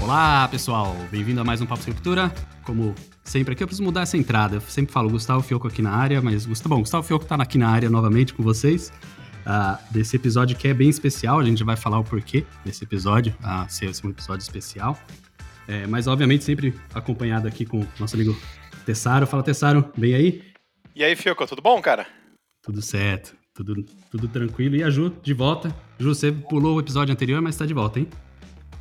Olá, pessoal. Bem-vindo a mais um Papo Sem Cultura. Como sempre aqui, eu preciso mudar essa entrada. Eu sempre falo Gustavo Fioco aqui na área, mas Gustavo, bom, Gustavo Fioco tá aqui na área novamente com vocês. Uh, desse episódio que é bem especial, a gente vai falar o porquê desse episódio, uh, ser um episódio especial. É, mas, obviamente, sempre acompanhado aqui com o nosso amigo Tessaro. Fala, Tessaro, bem aí? E aí, Fioco, tudo bom, cara? Tudo certo, tudo, tudo tranquilo. E a Ju, de volta. Ju, você pulou o episódio anterior, mas tá de volta, hein?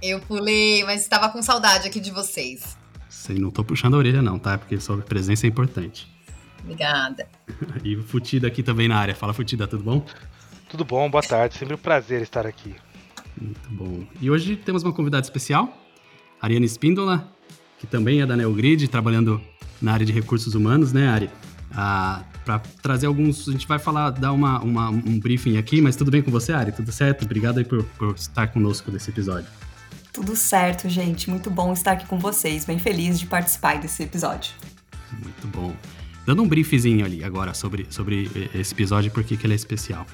Eu pulei, mas estava com saudade aqui de vocês. Sei, não tô puxando a orelha não, tá? Porque sua presença é importante. Obrigada. e o Futida aqui também na área. Fala, Futida, tudo bom? Tudo bom, boa tarde. Sempre um prazer estar aqui. Muito bom. E hoje temos uma convidada especial, Ariane Espíndola, que também é da Neogrid, trabalhando na área de recursos humanos, né, Ari? Ah, para trazer alguns. A gente vai falar, dar uma, uma, um briefing aqui, mas tudo bem com você, Ari? Tudo certo? Obrigado aí por, por estar conosco nesse episódio. Tudo certo, gente. Muito bom estar aqui com vocês. Bem feliz de participar desse episódio. Muito bom. Dando um briefzinho ali agora sobre, sobre esse episódio, por que ele é especial.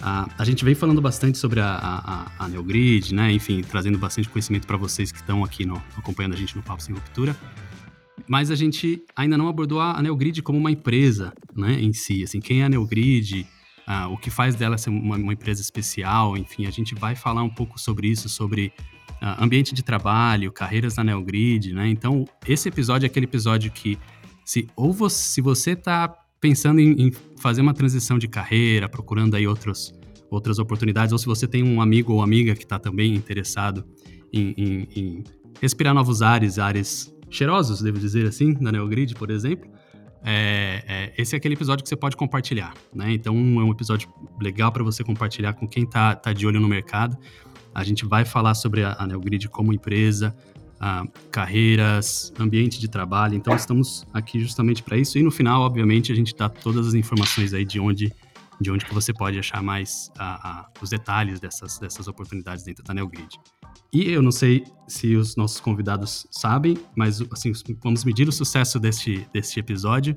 Uh, a gente vem falando bastante sobre a, a, a Neogrid, né? Enfim, trazendo bastante conhecimento para vocês que estão aqui no, acompanhando a gente no Papo Sem Ruptura. Mas a gente ainda não abordou a, Neogrid como uma empresa, né? Em si, assim, quem é a Neogrid, uh, o que faz dela ser uma, uma, empresa especial, enfim, a gente vai falar um pouco sobre isso, sobre ambiente de trabalho, carreiras na Neogrid, né? Então, esse episódio é aquele episódio que, se ou você, se você está pensando em, em, fazer uma transição de carreira, procurando aí outros, outras oportunidades, ou se você tem um amigo ou amiga que está também interessado em, em, em, respirar novos ares, ares cheirosos, devo dizer assim, na Neogrid, por exemplo, é, é, esse é aquele episódio que você pode compartilhar, né? Então é um episódio legal para você compartilhar com quem está tá de olho no mercado. A gente vai falar sobre a, a Neogrid como empresa, uh, carreiras, ambiente de trabalho. Então, estamos aqui justamente para isso. E no final, obviamente, a gente dá todas as informações aí de onde, de onde que você pode achar mais uh, uh, os detalhes dessas, dessas oportunidades dentro da NeoGrid. E eu não sei se os nossos convidados sabem, mas assim, vamos medir o sucesso deste, deste episódio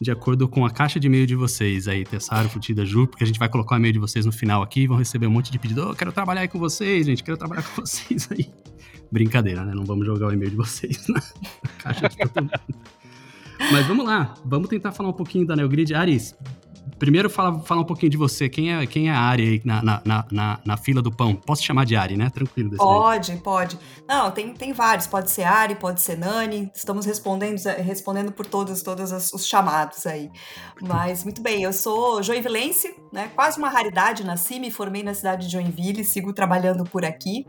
de acordo com a caixa de e-mail de vocês aí, Tessaro, Futida, Ju, porque a gente vai colocar o e-mail de vocês no final aqui vão receber um monte de pedido. Oh, quero trabalhar aí com vocês, gente, quero trabalhar com vocês aí. Brincadeira, né? Não vamos jogar o e-mail de vocês na caixa de. Mas vamos lá, vamos tentar falar um pouquinho da NeoGrid. Aris, Primeiro, fala, fala um pouquinho de você. Quem é, quem é a Ari aí na, na, na, na, fila do pão? Posso chamar de Ari, né? Tranquilo. Pode, pode. Não, tem, tem vários. Pode ser Ari, pode ser Nani. Estamos respondendo, respondendo por todos, todos os chamados aí. Mas, muito bem, eu sou joinvilense, né? Quase uma raridade. Nasci, me formei na cidade de Joinville, sigo trabalhando por aqui.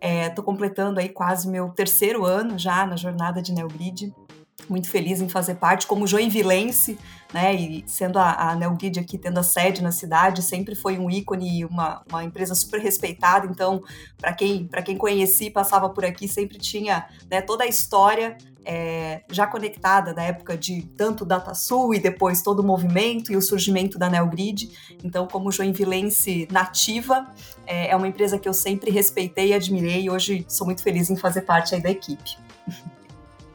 Estou é, completando aí quase meu terceiro ano já na jornada de Neogrid muito feliz em fazer parte, como joinvilense, né, e sendo a, a Neogrid aqui tendo a sede na cidade, sempre foi um ícone e uma, uma empresa super respeitada, então, para quem, quem conheci, passava por aqui, sempre tinha né, toda a história é, já conectada da época de tanto DataSul e depois todo o movimento e o surgimento da Neogrid. Então, como joinvilense nativa, é, é uma empresa que eu sempre respeitei e admirei e hoje sou muito feliz em fazer parte aí da equipe.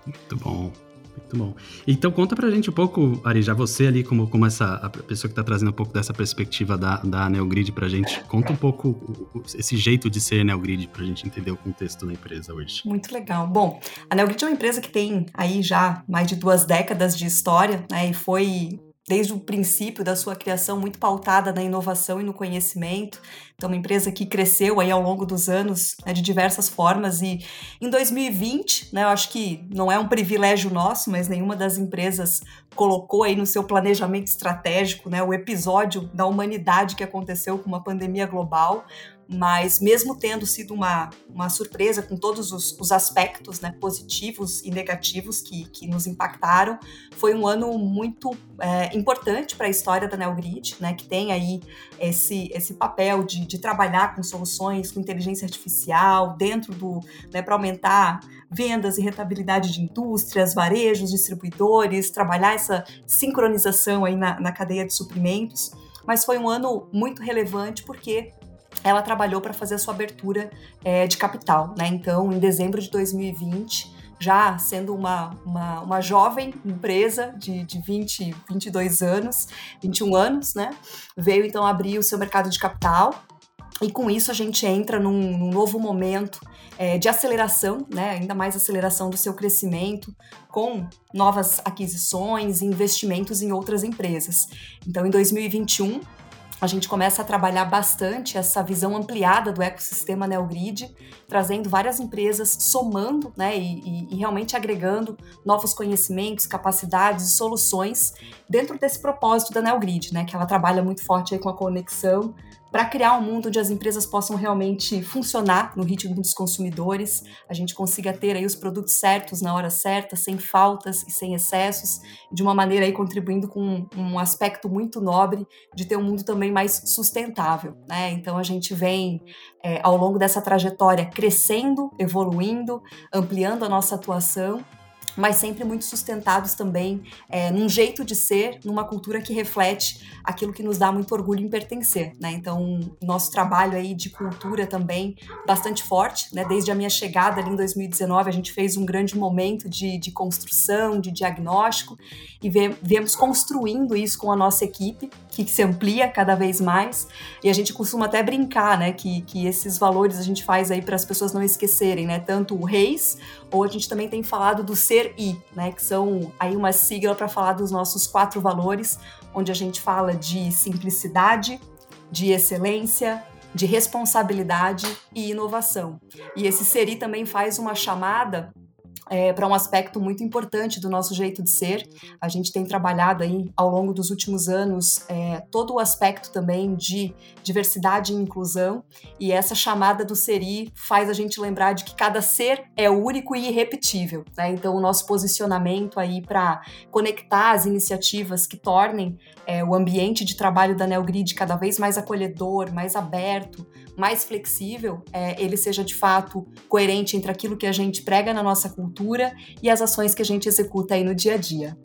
Muito bom. Muito bom. Então conta pra gente um pouco, Ari, já você ali como, como essa a pessoa que está trazendo um pouco dessa perspectiva da, da Neogrid pra gente, conta um pouco esse jeito de ser Neogrid pra gente entender o contexto da empresa hoje. Muito legal. Bom, a Neogrid é uma empresa que tem aí já mais de duas décadas de história, né, e foi desde o princípio da sua criação muito pautada na inovação e no conhecimento. Então, uma empresa que cresceu aí ao longo dos anos né, de diversas formas e em 2020, né, eu acho que não é um privilégio nosso, mas nenhuma das empresas colocou aí no seu planejamento estratégico né, o episódio da humanidade que aconteceu com uma pandemia global, mas mesmo tendo sido uma, uma surpresa com todos os, os aspectos né, positivos e negativos que, que nos impactaram, foi um ano muito é, importante para a história da Neogrid, né, que tem aí esse, esse papel de, de trabalhar com soluções com inteligência artificial dentro do, né, para aumentar vendas e rentabilidade de indústrias, varejos, distribuidores, trabalhar essa sincronização aí na, na cadeia de suprimentos. Mas foi um ano muito relevante porque ela trabalhou para fazer a sua abertura é, de capital. Né? Então, em dezembro de 2020, já sendo uma, uma, uma jovem empresa de, de 20, 22 anos, 21 anos, né? veio então abrir o seu mercado de capital e com isso a gente entra num, num novo momento é, de aceleração, né, ainda mais aceleração do seu crescimento, com novas aquisições e investimentos em outras empresas. Então, em 2021, a gente começa a trabalhar bastante essa visão ampliada do ecossistema NeoGrid, trazendo várias empresas, somando né, e, e, realmente agregando novos conhecimentos, capacidades e soluções dentro desse propósito da NeoGrid, né, que ela trabalha muito forte aí com a conexão para criar um mundo onde as empresas possam realmente funcionar no ritmo dos consumidores, a gente consiga ter aí os produtos certos na hora certa, sem faltas e sem excessos, de uma maneira aí contribuindo com um aspecto muito nobre de ter um mundo também mais sustentável, né? Então a gente vem é, ao longo dessa trajetória crescendo, evoluindo, ampliando a nossa atuação mas sempre muito sustentados também é, num jeito de ser, numa cultura que reflete aquilo que nos dá muito orgulho em pertencer, né? Então, nosso trabalho aí de cultura também bastante forte, né? Desde a minha chegada ali em 2019, a gente fez um grande momento de, de construção, de diagnóstico e viemos construindo isso com a nossa equipe, que se amplia cada vez mais. E a gente costuma até brincar, né? Que, que esses valores a gente faz aí para as pessoas não esquecerem, né? Tanto o reis, ou a gente também tem falado do ser Né? Que são aí uma sigla para falar dos nossos quatro valores, onde a gente fala de simplicidade, de excelência, de responsabilidade e inovação. E esse SERI também faz uma chamada é, para um aspecto muito importante do nosso jeito de ser. A gente tem trabalhado aí ao longo dos últimos anos é, todo o aspecto também de diversidade e inclusão, e essa chamada do SERI faz a gente lembrar de que cada ser é único e irrepetível. Né? Então, o nosso posicionamento aí para conectar as iniciativas que tornem é, o ambiente de trabalho da NeoGrid cada vez mais acolhedor, mais aberto, mais flexível, é, ele seja de fato coerente entre aquilo que a gente prega na nossa cultura e as ações que a gente executa aí no dia a dia.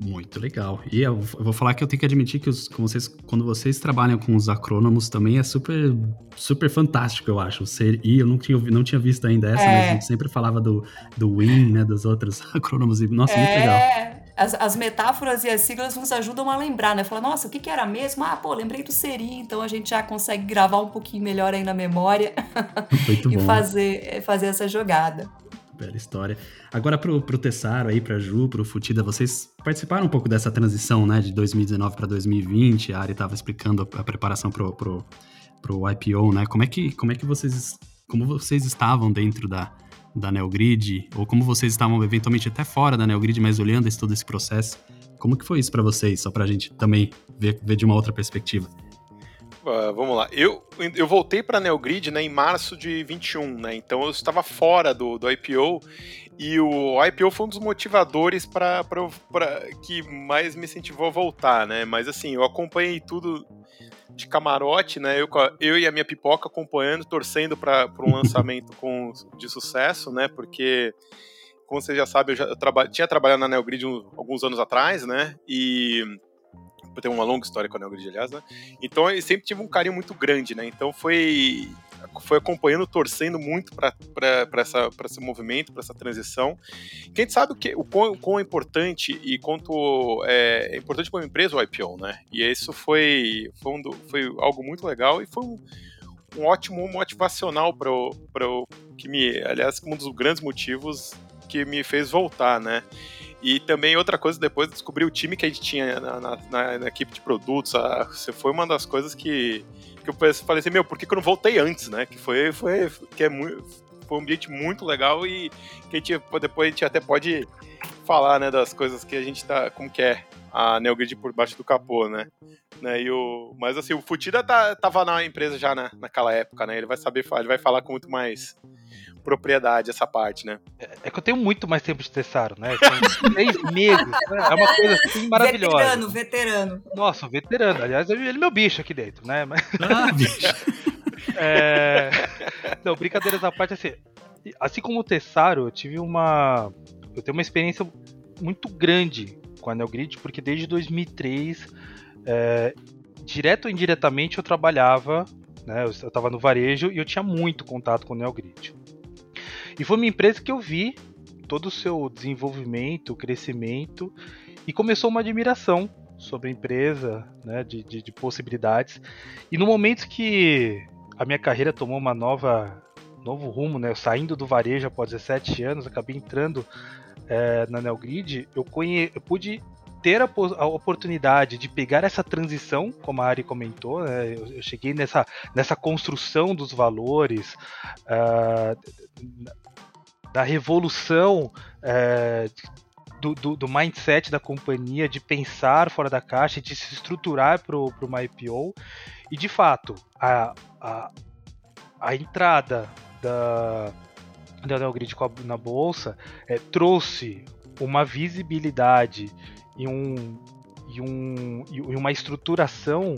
Muito legal. E eu vou falar que eu tenho que admitir que os, vocês, quando vocês trabalham com os acrônomos também é super, super fantástico, eu acho. Ser I, eu não tinha, não tinha visto ainda essa, é. mas a gente sempre falava do, do WIN, né, dos outros acrônomos. E, nossa, é. muito legal as, as, metáforas e as siglas nos ajudam a lembrar, né? Falar, nossa, o que, que era mesmo? Ah, pô, lembrei do Seri, então a gente já consegue gravar um pouquinho melhor aí na memória e fazer, fazer essa jogada. Bela história. Agora pro, pro Tessaro aí, pra Ju, pro Futida, vocês participaram um pouco dessa transição, né, de 2019 para 2020, a Ari estava explicando a, a, preparação pro, pro, pro IPO, né, como é que, como é que vocês, como vocês estavam dentro da, da Neogrid, ou como vocês estavam eventualmente até fora da Neogrid, mas olhando esse, todo esse processo. Como que foi isso para vocês, só para a gente também ver, ver de uma outra perspectiva? Uh, vamos lá. Eu, eu voltei para a Neogrid né, em março de 21, né? Então eu estava fora do, do IPO e o IPO foi um dos motivadores para que mais me incentivou a voltar, né? Mas assim, eu acompanhei tudo de camarote, né? Eu, eu e a minha pipoca acompanhando, torcendo para um lançamento com, de sucesso, né? Porque, como você já sabe, eu já eu traba, tinha trabalhado na Neogrid um, alguns anos atrás, né? E tem uma longa história com a Neogrid, aliás, né? Então eu sempre tive um carinho muito grande, né? Então foi foi acompanhando, torcendo muito para esse movimento, para essa transição. Que a gente sabe o, que, o, quão, o quão importante e quanto é, é importante para uma empresa o IPO, né? E isso foi, foi, um, foi algo muito legal e foi um, um ótimo motivacional para o que me, aliás, um dos grandes motivos que me fez voltar, né? E também outra coisa, depois de descobrir o time que a gente tinha na, na, na, na equipe de produtos, a, foi uma das coisas que que eu falei assim, meu, por que, que eu não voltei antes, né? Que foi, foi, que é muito, foi um ambiente muito legal e que a gente, depois a gente até pode falar, né, das coisas que a gente tá, como que é a Neogrid por baixo do capô, né? né e o, mas assim, o Futida tá, tava na empresa já na, naquela época, né? Ele vai saber, ele vai falar com muito mais propriedade essa parte, né? É, é que eu tenho muito mais tempo de Tessaro, né? Três meses. Né? É uma coisa assim maravilhosa. Veterano, veterano. Nossa, veterano. Aliás, ele é meu bicho aqui dentro, né? Mas... Ah, bicho. é... Não, brincadeiras à parte, assim, assim como o Tessaro, eu tive uma. Eu tenho uma experiência muito grande com a Neogrid, porque desde 2003, é, direto ou indiretamente, eu trabalhava, né, eu estava no varejo e eu tinha muito contato com o Neogrid. E foi uma empresa que eu vi todo o seu desenvolvimento, crescimento, e começou uma admiração sobre a empresa, né, de, de, de possibilidades. E no momento que a minha carreira tomou uma nova novo rumo, né, saindo do varejo após 17 anos, acabei entrando é, na Neogrid, eu, conhe... eu pude ter a, a, oportunidade de pegar essa transição, como a Ari comentou, né, eu, eu, cheguei nessa, nessa construção dos valores, uh, da revolução uh, do, do, do, mindset da companhia, de pensar fora da caixa, de se estruturar para uma IPO. E de fato, a, a, a entrada da, da Neogrid na bolsa é, trouxe uma visibilidade e, um, e, um, e uma estruturação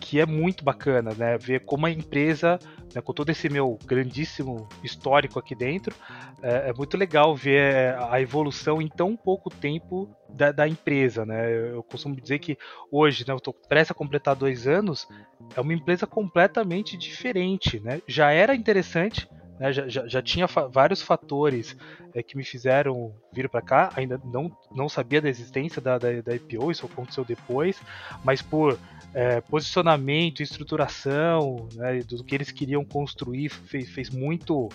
que é muito bacana, né? Ver como a empresa, né, com todo esse meu grandíssimo histórico aqui dentro, é, é, muito legal ver a evolução em tão pouco tempo da, da, empresa, né? Eu costumo dizer que hoje, né, eu estou prestes a completar dois anos, é uma empresa completamente diferente, né? Já era interessante, né, já, já, já, tinha fa vários fatores é, que me fizeram vir para cá. Ainda não, não sabia da existência da, da, da IPO, isso aconteceu depois, mas por é, posicionamento, estruturação, né, do que eles queriam construir, fez, fez muito.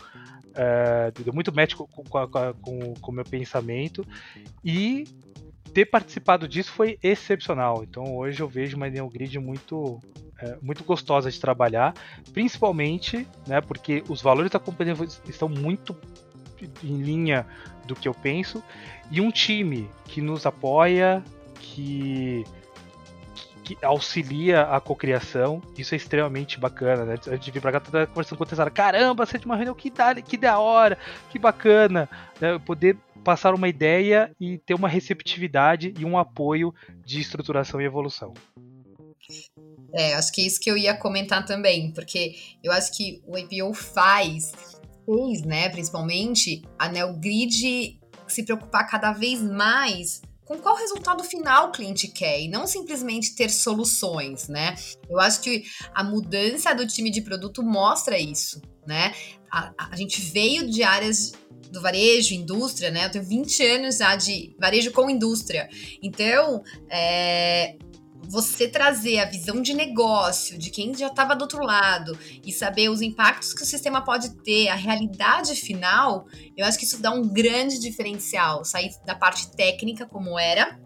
É, deu muito match com, com, com, com o meu pensamento e ter participado disso foi excepcional. Então hoje eu vejo uma Neon Grid muito é, muito gostosa de trabalhar, principalmente, né, porque os valores da companhia estão muito em linha do que eu penso e um time que nos apoia, que que auxilia a cocriação. Isso é extremamente bacana, né? Antes de vir pra cá, toda conversando com o caramba, você é de uma reunião, que da, que da hora, que bacana. Né? Poder passar uma ideia e ter uma receptividade e um apoio de estruturação e evolução. É, acho que é isso que eu ia comentar também, porque eu acho que o APO faz, fez, né, principalmente, a NeoGrid se preocupar cada vez mais com qual resultado final o cliente quer e não simplesmente ter soluções, né? Eu acho que a mudança do time de produto mostra isso, né? A, a gente veio de áreas do varejo, indústria, né? Eu tenho 20 anos já de varejo com indústria. Então, é, você trazer a visão de negócio de quem já estava do outro lado e saber os impactos que o sistema pode ter, a realidade final, eu acho que isso dá um grande diferencial. Sair da parte técnica, como era,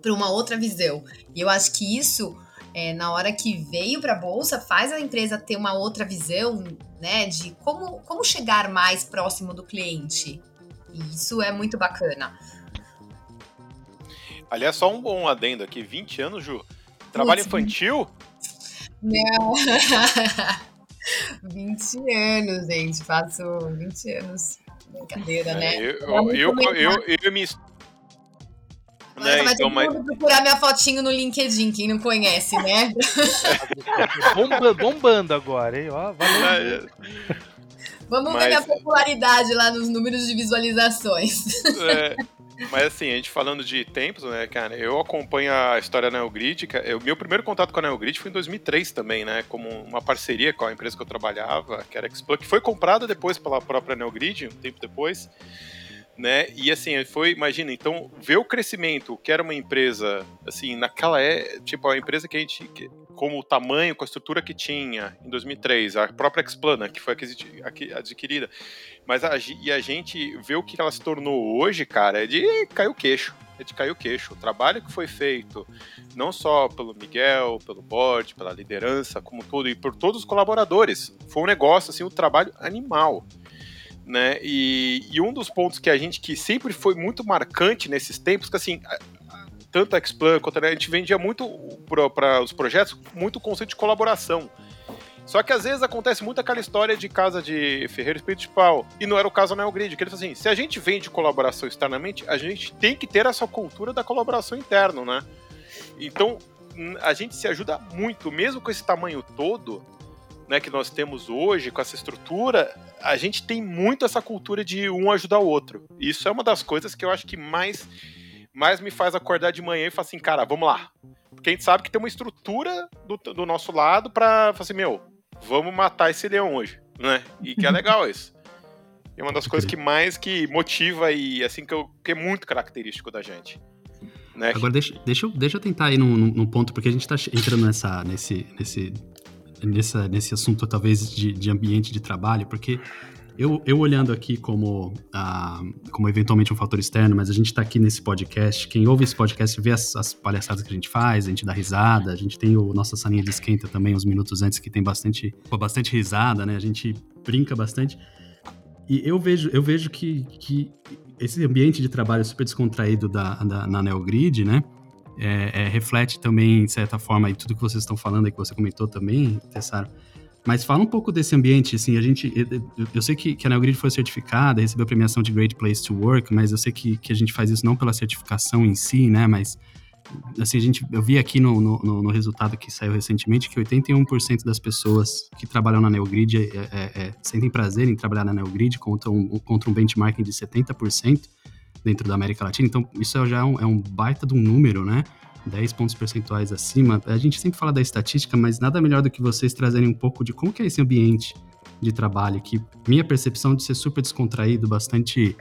para uma outra visão. E eu acho que isso, é, na hora que veio para a bolsa, faz a empresa ter uma outra visão, né, de como, como chegar mais próximo do cliente. E isso é muito bacana. Aliás, só um bom adendo aqui, 20 anos, Ju. Trabalho infantil? Não. 20 anos, gente. Faço 20 anos. Brincadeira, né? É, eu, eu, eu, eu, eu me mas né, vai então, mas... procurar minha fotinho no LinkedIn, quem não conhece, né? Bomba, bombando agora, hein? Ó, valeu. Vamos mas... ver minha popularidade lá nos números de visualizações. É. Mas assim, a gente falando de tempos, né, cara, eu acompanho a história da Neogrid. O meu primeiro contato com a Neogrid foi em 2003 também, né, como uma parceria com a empresa que eu trabalhava, que era a Xplug, que foi comprada depois pela própria Neogrid, um tempo depois né? E assim, foi, imagina, então, ver o crescimento, que era uma empresa, assim, naquela é, tipo, a empresa que a gente, que, como o tamanho, com a estrutura que tinha em 2003, a própria Explana, que foi adquirida, mas a, e a gente vê o que ela se tornou hoje, cara, é de cair o queixo. É de cair o queixo. O trabalho que foi feito, não só pelo Miguel, pelo board, pela liderança, como tudo, e por todos os colaboradores. Foi um negócio, assim, um trabalho animal né? E, e, um dos pontos que a gente que sempre foi muito marcante nesses tempos, que assim, tanto a Explan quanto a gente vendia muito para os projetos muito o conceito de colaboração. Só que às vezes acontece muito aquela história de casa de Ferreiro Espírito de Pau, e não era o caso na Neogrid, que ele falou assim, se a gente vende colaboração externamente, a gente tem que ter essa cultura da colaboração interna, né? Então, a gente se ajuda muito, mesmo com esse tamanho todo, né, que nós temos hoje, com essa estrutura, a gente tem muito essa cultura de um ajudar o outro. Isso é uma das coisas que eu acho que mais, mais me faz acordar de manhã e falar assim, cara, vamos lá. Porque a gente sabe que tem uma estrutura do, do nosso lado pra falar assim, meu, vamos matar esse leão hoje, né? E que é legal isso. É uma das coisas que mais que motiva e assim que, eu, que é muito característico da gente. Né? Agora, deixa, deixa, eu, deixa eu tentar ir num, num ponto, porque a gente está entrando nessa, nesse, nesse, nessa, nesse assunto, talvez, de, de ambiente de trabalho, porque eu, eu olhando aqui como, ah, como eventualmente um fator externo, mas a gente está aqui nesse podcast. Quem ouve esse podcast vê as, as, palhaçadas que a gente faz, a gente dá risada, a gente tem o nossa salinha de esquenta também, uns minutos antes, que tem bastante, bastante risada, né? A gente brinca bastante. E eu vejo, eu vejo que, que esse ambiente de trabalho super descontraído da, da, na NeoGrid, né? É, é, reflete também, de certa forma, e tudo que vocês estão falando e que você comentou também, Tessaro. Mas fala um pouco desse ambiente, assim, a gente, eu, eu sei que, que a NeoGrid foi certificada, recebeu a premiação de Great Place to Work, mas eu sei que, que a gente faz isso não pela certificação em si, né, mas, assim, a gente, eu vi aqui no, no, no resultado que saiu recentemente que 81% das pessoas que trabalham na NeoGrid é, é, é, sentem prazer em trabalhar na NeoGrid contra um, contra um benchmarking de 70% dentro da América Latina, então isso já é um, é um baita de um número, né, 10 pontos percentuais acima. A gente sempre fala da estatística, mas nada melhor do que vocês trazerem um pouco de como é esse ambiente de trabalho, que minha percepção de ser super descontraído, bastante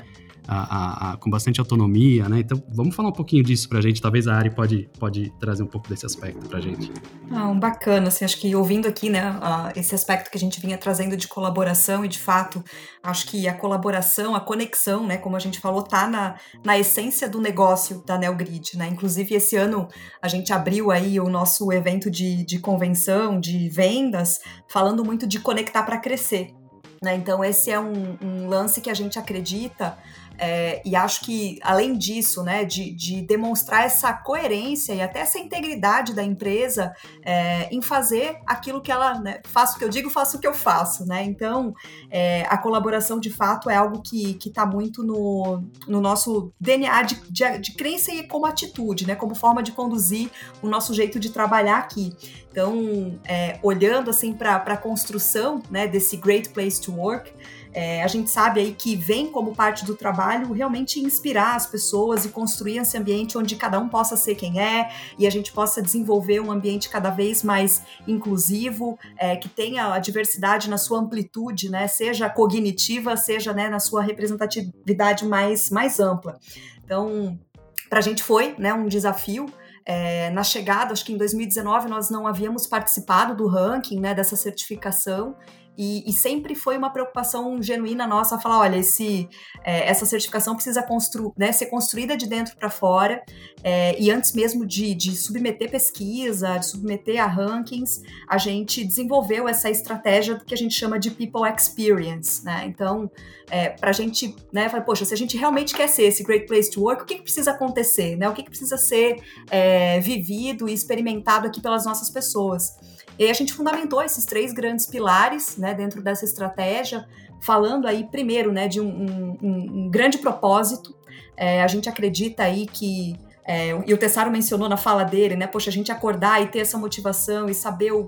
a, a, a, com bastante autonomia, né? Então, vamos falar um pouquinho disso pra gente. Talvez a Ari pode, pode trazer um pouco desse aspecto pra gente. Ah, bacana, assim, acho que ouvindo aqui, né, uh, esse aspecto que a gente vinha trazendo de colaboração e, de fato, acho que a colaboração, a conexão, né, como a gente falou, tá na, na essência do negócio da NeoGrid, né? Inclusive, esse ano a gente abriu aí o nosso evento de, de convenção, de vendas, falando muito de conectar para crescer, né? Então, esse é um, um, lance que a gente acredita é, e acho que, além disso, né, de, de, demonstrar essa coerência e até essa integridade da empresa é, em fazer aquilo que ela né, faço o que eu digo, faço o que eu faço, né? Então, é, a colaboração de fato é algo que está muito no, no nosso DNA de, de, de crença e como atitude, né? Como forma de conduzir o nosso jeito de trabalhar aqui. Então, é, olhando assim para a construção né, desse Great Place to Work, é, a gente sabe aí que vem como parte do trabalho realmente inspirar as pessoas e construir esse ambiente onde cada um possa ser quem é e a gente possa desenvolver um ambiente cada vez mais inclusivo, é, que tenha a diversidade na sua amplitude, né, seja cognitiva, seja né, na sua representatividade mais, mais ampla. Então, para a gente foi né, um desafio é, na chegada, acho que em 2019 nós não havíamos participado do ranking, né, dessa certificação, e, e, sempre foi uma preocupação genuína nossa falar, olha, esse, é, essa certificação precisa constru, né, ser construída de dentro para fora, é, e antes mesmo de, de, submeter pesquisa, de submeter a rankings, a gente desenvolveu essa estratégia que a gente chama de People Experience, né? Então, é, para a gente, né, falar, poxa, se a gente realmente quer ser esse Great Place to Work, o que, que precisa acontecer, né? O que, que precisa ser é, vivido e experimentado aqui pelas nossas pessoas? E aí a gente fundamentou esses três grandes pilares né, dentro dessa estratégia, falando aí primeiro né, de um, um, um grande propósito. É, a gente acredita aí que é, e o Tessaro mencionou na fala dele, né? Poxa, a gente acordar e ter essa motivação e saber o,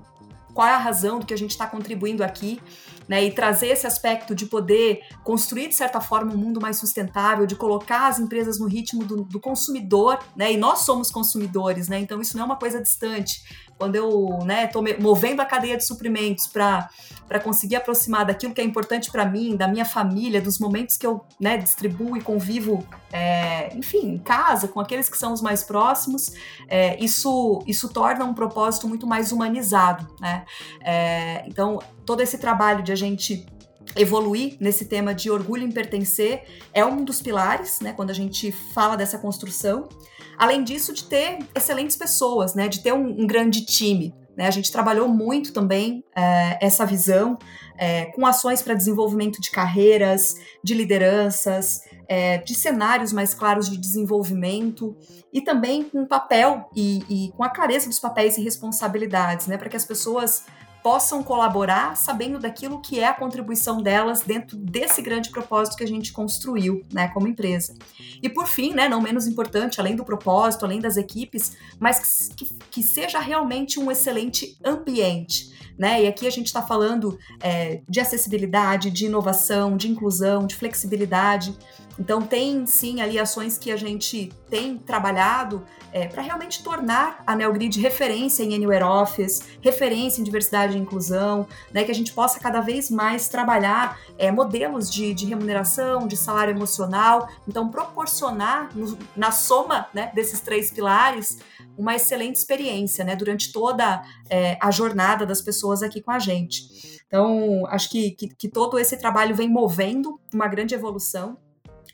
qual é a razão do que a gente está contribuindo aqui né, e trazer esse aspecto de poder construir, de certa forma, um mundo mais sustentável, de colocar as empresas no ritmo do, do consumidor, né, e nós somos consumidores, né, então isso não é uma coisa distante. Quando eu né, movendo a cadeia de suprimentos para conseguir aproximar daquilo que é importante para mim, da minha família, dos momentos que eu né, distribuo e convivo, é, enfim, em casa, com aqueles que são os mais próximos, é, isso, isso torna um propósito muito mais humanizado. Né? É, então, todo esse trabalho de a gente evoluir nesse tema de orgulho em pertencer é um dos pilares, né, quando a gente fala dessa construção. Além disso, de ter excelentes pessoas, né, de ter um, um grande time. Né, a gente trabalhou muito também é, essa visão é, com ações para desenvolvimento de carreiras, de lideranças, é, de cenários mais claros de desenvolvimento e também com papel e, e com a clareza dos papéis e responsabilidades, né, para que as pessoas possam colaborar sabendo daquilo que é a contribuição delas dentro desse grande propósito que a gente construiu, né, como empresa. E por fim, né, não menos importante, além do propósito, além das equipes, mas que, que seja realmente um excelente ambiente. Né? E aqui a gente está falando é, de acessibilidade, de inovação, de inclusão, de flexibilidade. Então tem sim ali ações que a gente tem trabalhado é, para realmente tornar a NeoGrid referência em Anywhere Office, referência em diversidade e inclusão, né, que a gente possa cada vez mais trabalhar é, modelos de, de, remuneração, de salário emocional, então proporcionar no, na soma né, desses três pilares uma excelente experiência né, durante toda é, a jornada das pessoas aqui com a gente. Então, acho que, que, que todo esse trabalho vem movendo uma grande evolução.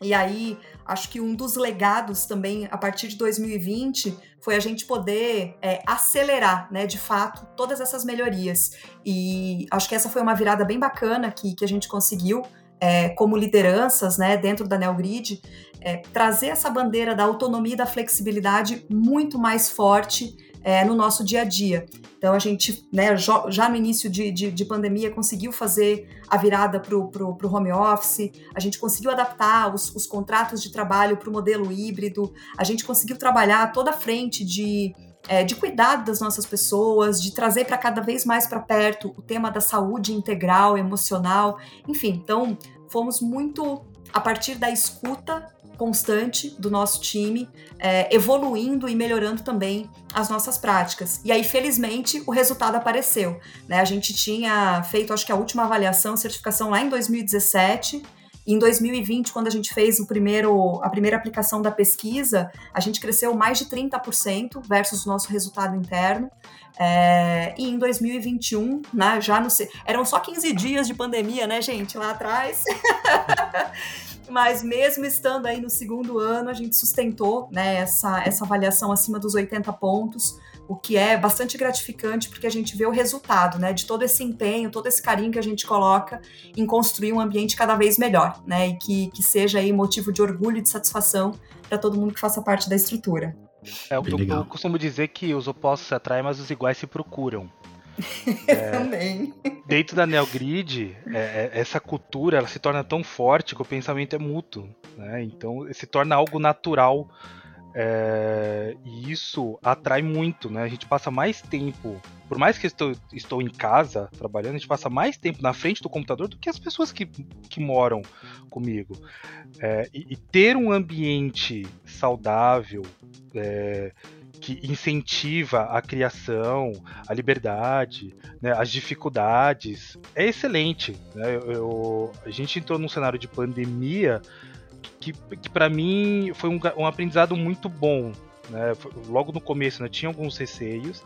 E aí, acho que um dos legados também, a partir de 2020, foi a gente poder é, acelerar, né, de fato, todas essas melhorias. E acho que essa foi uma virada bem bacana que, que a gente conseguiu, é, como lideranças, né, dentro da NeoGrid, é, trazer essa bandeira da autonomia e da flexibilidade muito mais forte é, no nosso dia a dia. Então a gente, né, já no início de, de, de pandemia, conseguiu fazer a virada para o home office, a gente conseguiu adaptar os, os contratos de trabalho para o modelo híbrido, a gente conseguiu trabalhar toda a frente de, é, de cuidado das nossas pessoas, de trazer para cada vez mais para perto o tema da saúde integral, emocional, enfim, então fomos muito a partir da escuta constante do nosso time, é, evoluindo e melhorando também as nossas práticas. E aí, felizmente, o resultado apareceu. Né? A gente tinha feito, acho que a última avaliação, certificação lá em 2017. E em 2020, quando a gente fez o primeiro, a primeira aplicação da pesquisa, a gente cresceu mais de 30% versus o nosso resultado interno. É, e em 2021, né, já no, eram só 15 dias de pandemia, né, gente, lá atrás. Mas mesmo estando aí no segundo ano, a gente sustentou né, essa, essa avaliação acima dos 80 pontos, o que é bastante gratificante porque a gente vê o resultado né, de todo esse empenho, todo esse carinho que a gente coloca em construir um ambiente cada vez melhor, né? E que, que seja aí motivo de orgulho e de satisfação para todo mundo que faça parte da estrutura. É, eu, eu, costumo dizer que os opostos se atraem, mas os iguais se procuram. Também. Dentro da NeoGrid, é, é, essa cultura ela se torna tão forte que o pensamento é mútuo. Né? Então se torna algo natural. É, e isso atrai muito, né? A gente passa mais tempo, por mais que estou, estou em casa trabalhando, a gente passa mais tempo na frente do computador do que as pessoas que, que moram comigo. É, e, e, ter um ambiente saudável, é, que incentiva a criação, a liberdade, né, as dificuldades, é excelente. Né? Eu, eu, a gente entrou num cenário de pandemia que, que para mim foi um, um, aprendizado muito bom. Né? Logo no começo né, tinha alguns receios.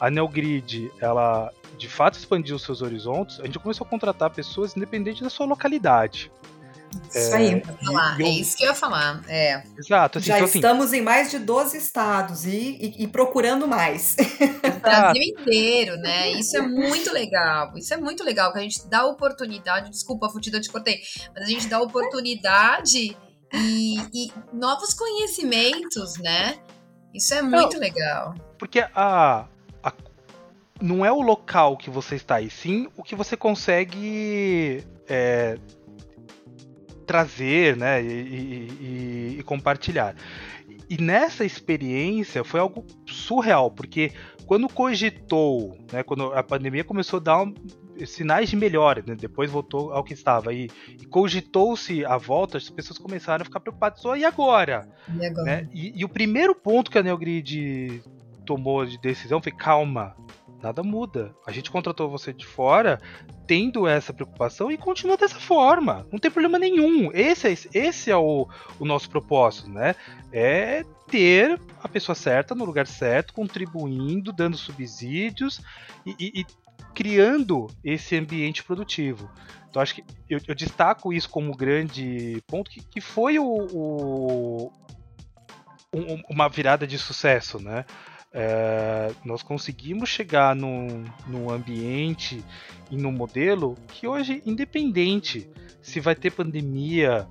A Neogrid, ela de fato expandiu os seus horizontes. A gente começou a contratar pessoas independente da sua localidade. Isso é, aí, falar. Eu... é isso que eu ia falar. É. Exato. Assim, Já então, assim, estamos em mais de 12 estados e, e, e procurando mais. O Brasil inteiro, né? Isso é muito legal. Isso é muito legal, que a gente dá oportunidade. Desculpa, Futida, eu te cortei. Mas a gente dá oportunidade e, e novos conhecimentos, né? Isso é muito não, legal. Porque a, a, não é o local que você está aí, sim o que você consegue é, trazer né, e, e, e, compartilhar. E nessa experiência foi algo surreal, porque quando cogitou, né, quando a pandemia começou a dar um, sinais de melhora, né, depois voltou ao que estava, e, e cogitou-se a volta, as pessoas começaram a ficar preocupadas, oh, e agora? E, agora? Né? E, e, o primeiro ponto que a Neogrid tomou de decisão foi calma, nada muda. A gente contratou você de fora tendo essa preocupação e continua dessa forma. Não tem problema nenhum. Esse é, esse é o, o nosso propósito, né? É ter a pessoa certa no lugar certo, contribuindo, dando subsídios e, e, e criando esse ambiente produtivo. Então acho que eu, eu destaco isso como grande ponto que, que foi o, o um, uma virada de sucesso, né? É, nós conseguimos chegar num, num ambiente e num modelo que hoje, independente se vai ter pandemia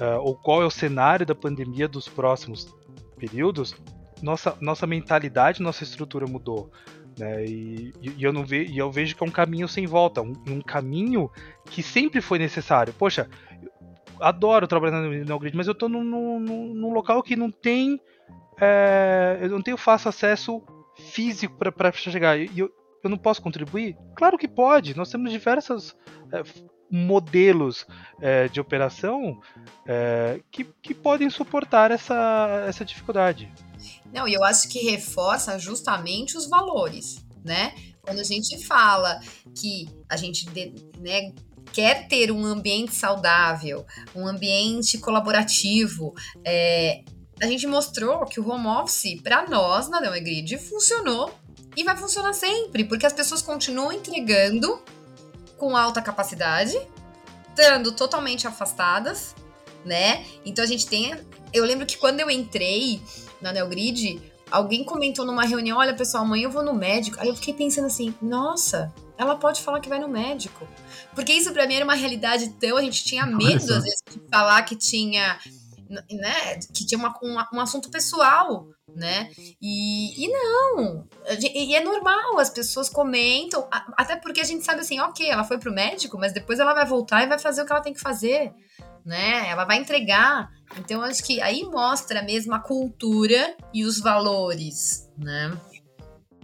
uh, ou qual é o cenário da pandemia dos próximos períodos, nossa, nossa mentalidade, nossa estrutura mudou. Né? E, e, eu não ve, e eu vejo que é um caminho sem volta, um, um caminho que sempre foi necessário. Poxa, adoro trabalhar no Neogrid, mas eu estou num, num, num local que não tem é, eu não tenho fácil acesso físico para chegar. E eu, eu não posso contribuir? Claro que pode. Nós temos diversas é, modelos é, de operação é, que, que podem suportar essa, essa dificuldade. Não, e eu acho que reforça justamente os valores, né? Quando a gente fala que a gente né, quer ter um ambiente saudável, um ambiente colaborativo, é, a gente mostrou que o home office, para nós, na Neogrid, funcionou e vai funcionar sempre, porque as pessoas continuam entregando com alta capacidade, estando totalmente afastadas, né? Então a gente tem. Eu lembro que quando eu entrei na Neogrid, alguém comentou numa reunião: olha, pessoal, amanhã eu vou no médico. Aí eu fiquei pensando assim: nossa, ela pode falar que vai no médico. Porque isso pra mim era uma realidade tão. A gente tinha medo, às vezes, de falar que tinha. Né, que tinha uma, uma, um assunto pessoal, né? E, e não, e é normal, as pessoas comentam, até porque a gente sabe assim, ok, ela foi pro médico, mas depois ela vai voltar e vai fazer o que ela tem que fazer, né? Ela vai entregar. Então, acho que aí mostra mesmo a cultura e os valores, né?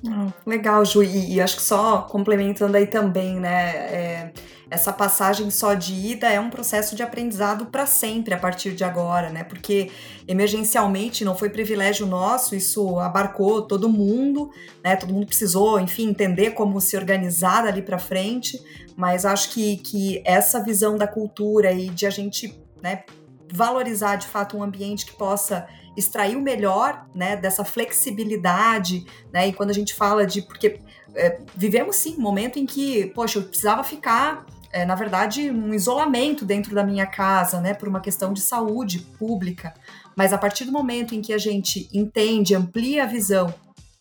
Ah, legal, Ju, e, e, acho que só complementando aí também, né? É, essa passagem só de ida é um processo de aprendizado para sempre a partir de agora, né? Porque emergencialmente não foi privilégio nosso, isso abarcou todo mundo, né? Todo mundo precisou, enfim, entender como se organizar ali para frente, mas acho que, que essa visão da cultura e de a gente né, valorizar de fato um ambiente que possa extrair o melhor né, dessa flexibilidade, né? E quando a gente fala de. Porque é, vivemos sim um momento em que, poxa, eu precisava ficar. É, na verdade, um isolamento dentro da minha casa, né, por uma questão de saúde pública. Mas a partir do momento em que a gente entende, amplia a visão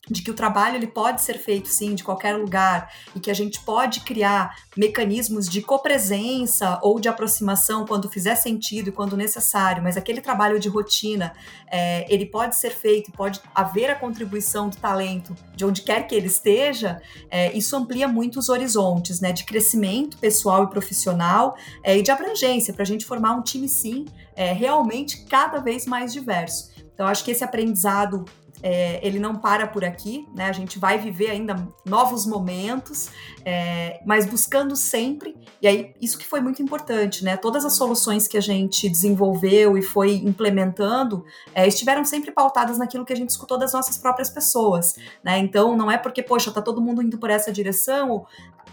de que o trabalho ele pode ser feito sim de qualquer lugar e que a gente pode criar mecanismos de copresença ou de aproximação quando fizer sentido e quando necessário, mas aquele trabalho de rotina é, ele pode ser feito, pode haver a contribuição do talento de onde quer que ele esteja, é, isso amplia muito os horizontes, né, de crescimento pessoal e profissional é, e de abrangência para a gente formar um time sim é, realmente cada vez mais diverso. Então, acho que esse aprendizado é, ele não para por aqui, né? A gente vai viver ainda novos momentos, é, mas buscando sempre. E aí, isso que foi muito importante, né? Todas as soluções que a gente desenvolveu e foi implementando é, estiveram sempre pautadas naquilo que a gente escutou das nossas próprias pessoas, né? Então, não é porque, poxa, tá todo mundo indo por essa direção,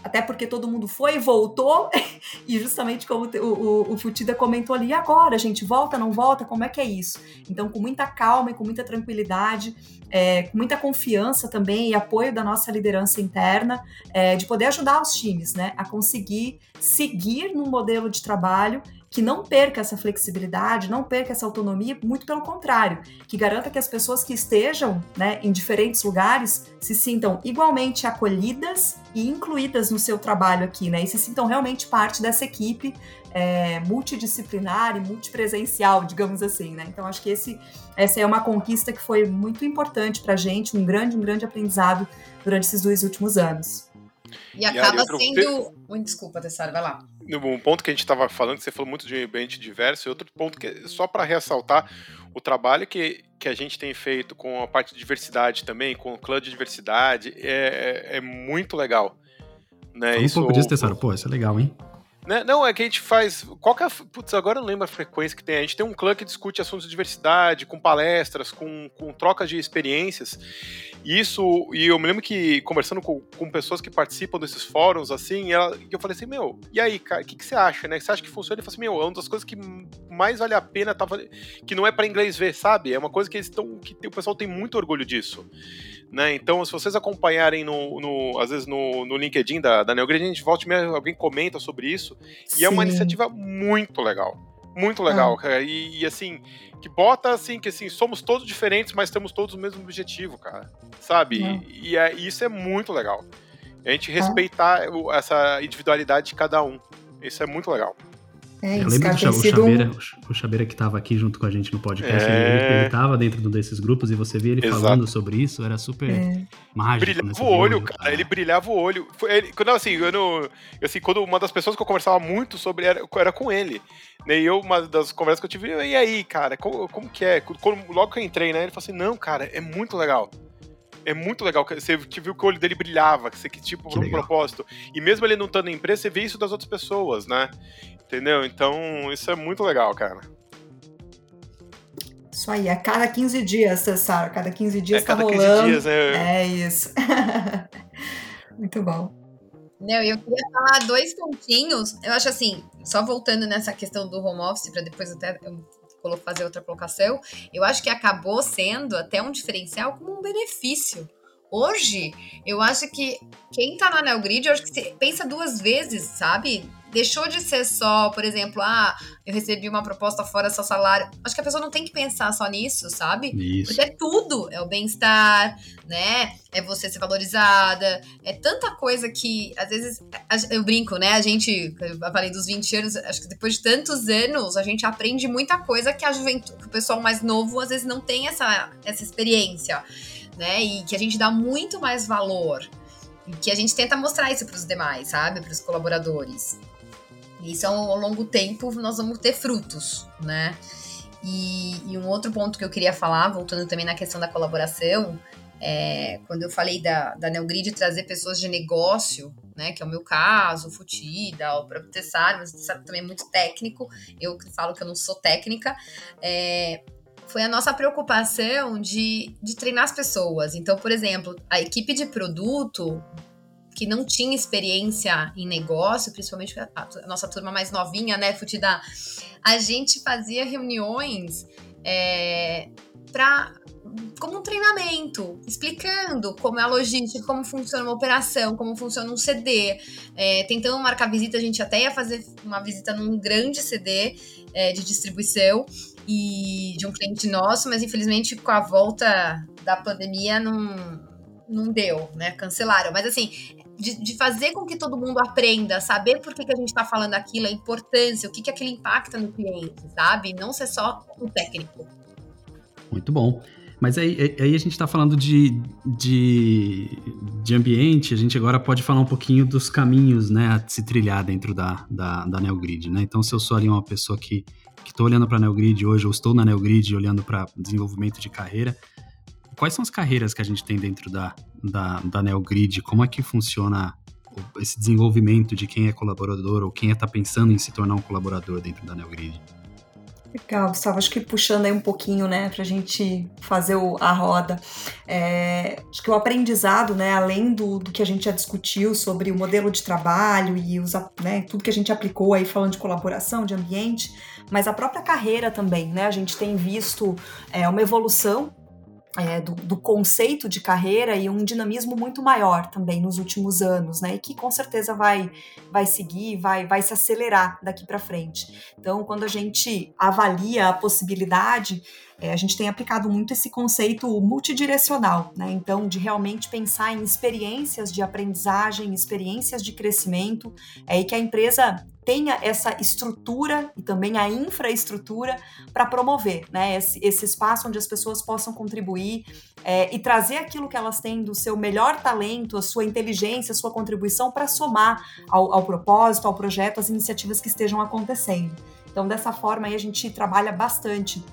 até porque todo mundo foi e voltou, e justamente como o, o, o Futida comentou ali, agora, gente, volta, não volta, como é que é isso? Então, com muita calma e com muita tranquilidade, é, com muita confiança também e apoio da nossa liderança interna, é, de poder ajudar os times, né, a conseguir seguir no modelo de trabalho que não perca essa flexibilidade, não perca essa autonomia, muito pelo contrário, que garanta que as pessoas que estejam né, em diferentes lugares se sintam igualmente acolhidas e incluídas no seu trabalho aqui, né? E se sintam realmente parte dessa equipe é, multidisciplinar e multipresencial, digamos assim, né? Então acho que esse, essa é uma conquista que foi muito importante para a gente, um grande, um grande aprendizado durante esses dois últimos anos. E acaba e sendo. Desculpa, Tessara, vai lá. Um ponto que a gente estava falando, que você falou muito de ambiente diverso, e outro ponto que é só para ressaltar o trabalho que, que a gente tem feito com a parte de diversidade também, com o clã de diversidade, é, é, é muito legal. Né? Fala um pouco disso, Tessara. Pô, isso é legal, hein? Né? Não, é que a gente faz. Qual que é. Putz, agora eu não lembro a frequência que tem. A gente tem um clã que discute assuntos de diversidade, com palestras, com, com trocas de experiências. E isso. E eu me lembro que, conversando com, com pessoas que participam desses fóruns, assim, ela, eu falei assim, meu, e aí, cara, o que, que você acha, né? Você acha que funciona? Ele falou assim, meu, é uma das coisas que mais vale a pena, tava, que não é para inglês ver, sabe? É uma coisa que eles estão. que o pessoal tem muito orgulho disso. Né? Então, se vocês acompanharem no, no às vezes no, no LinkedIn da, da Neogrid, a gente volta e alguém comenta sobre isso. Sim. E é uma iniciativa muito legal. Muito legal, ah. cara. E, e, assim, que bota assim, que assim, somos todos diferentes, mas temos todos o mesmo objetivo, cara. Sabe? Ah. E, e, é, isso é muito legal. A gente respeitar ah. essa individualidade de cada um. Isso é muito legal. É isso, eu lembro do o Chaveira, o Chaveira que estava aqui junto com a gente no podcast, é... ele, estava dentro de um desses grupos e você via ele Exato. falando sobre isso, era super é. mágico. Brilhava né, o olho, cara, ele brilhava o olho. Ele, quando, assim, eu não, assim, quando uma das pessoas que eu conversava muito sobre era, era com ele. Né, e eu, uma das conversas que eu tive, e aí, cara, como, como que é? Quando, logo que eu entrei, né, ele falou assim, não, cara, é muito legal. é muito legal. Você viu que o olho dele brilhava, que você que tipo um propósito. E mesmo ele não estando na empresa, você vê isso das outras pessoas, né? Entendeu? Então, isso é muito legal, cara. Isso aí, a cada 15 dias, Cessar. A cada 15 dias é, tá cada rolando. 15 dias, é. É isso. muito bom. Não, eu queria falar dois pontinhos. Eu acho assim, só voltando nessa questão do home office, para depois até fazer outra colocação, eu acho que acabou sendo até um diferencial como um benefício. Hoje, eu acho que quem tá na Neogrid, eu acho que pensa duas vezes, sabe? Deixou de ser só, por exemplo, ah, eu recebi uma proposta fora seu salário. Acho que a pessoa não tem que pensar só nisso, sabe? Isso. Porque é tudo. É o bem-estar, né? É você ser valorizada. É tanta coisa que, às vezes, eu brinco, né? A gente, eu falei dos 20 anos, acho que depois de tantos anos, a gente aprende muita coisa que a juventude, que o pessoal mais novo, às vezes, não tem essa, essa experiência, né? E que a gente dá muito mais valor. E que a gente tenta mostrar isso para os demais, sabe? Para os colaboradores. Isso ao longo tempo nós vamos ter frutos, né? E, e, um outro ponto que eu queria falar, voltando também na questão da colaboração, é, quando eu falei da, da Neogrid trazer pessoas de negócio, né, que é o meu caso, o Futida, o próprio Tessar, mas o Tessar também é muito técnico, eu falo que eu não sou técnica, é, foi a nossa preocupação de, de treinar as pessoas. Então, por exemplo, a equipe de produto que não tinha experiência em negócio, principalmente a, a nossa turma mais novinha, né, Futida, a gente fazia reuniões é, para como um treinamento, explicando como é a logística, como funciona uma operação, como funciona um CD. É, tentando marcar visita, a gente até ia fazer uma visita num grande CD é, de distribuição e de um cliente nosso, mas infelizmente com a volta da pandemia não, não deu, né? Cancelaram. Mas assim, de, de, fazer com que todo mundo aprenda, saber por que, que a gente está falando aquilo, a importância, o que, que aquilo impacta no cliente, sabe? Não ser só o técnico. Muito bom. Mas aí, aí a gente está falando de, de, de, ambiente, a gente agora pode falar um pouquinho dos caminhos né, a se trilhar dentro da, da, da NeoGrid. Né? Então, se eu sou ali uma pessoa que estou olhando para a NeoGrid hoje, ou estou na NeoGrid olhando para desenvolvimento de carreira, quais são as carreiras que a gente tem dentro da, da, da NeoGrid? Como é que funciona esse desenvolvimento de quem é colaborador ou quem está pensando em se tornar um colaborador dentro da NeoGrid? Legal, Gustavo. Acho que puxando aí um pouquinho, né, para a gente fazer o, a roda. É, acho que o aprendizado, né, além do, do que a gente já discutiu sobre o modelo de trabalho e os, né, tudo que a gente aplicou aí falando de colaboração, de ambiente, mas a própria carreira também, né? A gente tem visto é, uma evolução é, do, do, conceito de carreira e um dinamismo muito maior também nos últimos anos, né? E que com certeza vai, vai seguir, vai, vai se acelerar daqui para frente. Então, quando a gente avalia a possibilidade, é, a gente tem aplicado muito esse conceito multidirecional, né? Então, de realmente pensar em experiências de aprendizagem, experiências de crescimento, é, e que a empresa tenha essa estrutura e também a infraestrutura para promover né, esse, esse, espaço onde as pessoas possam contribuir é, e trazer aquilo que elas têm do seu melhor talento, a sua inteligência, a sua contribuição para somar ao, ao propósito, ao projeto, as iniciativas que estejam acontecendo. Então, dessa forma aí, a gente trabalha bastante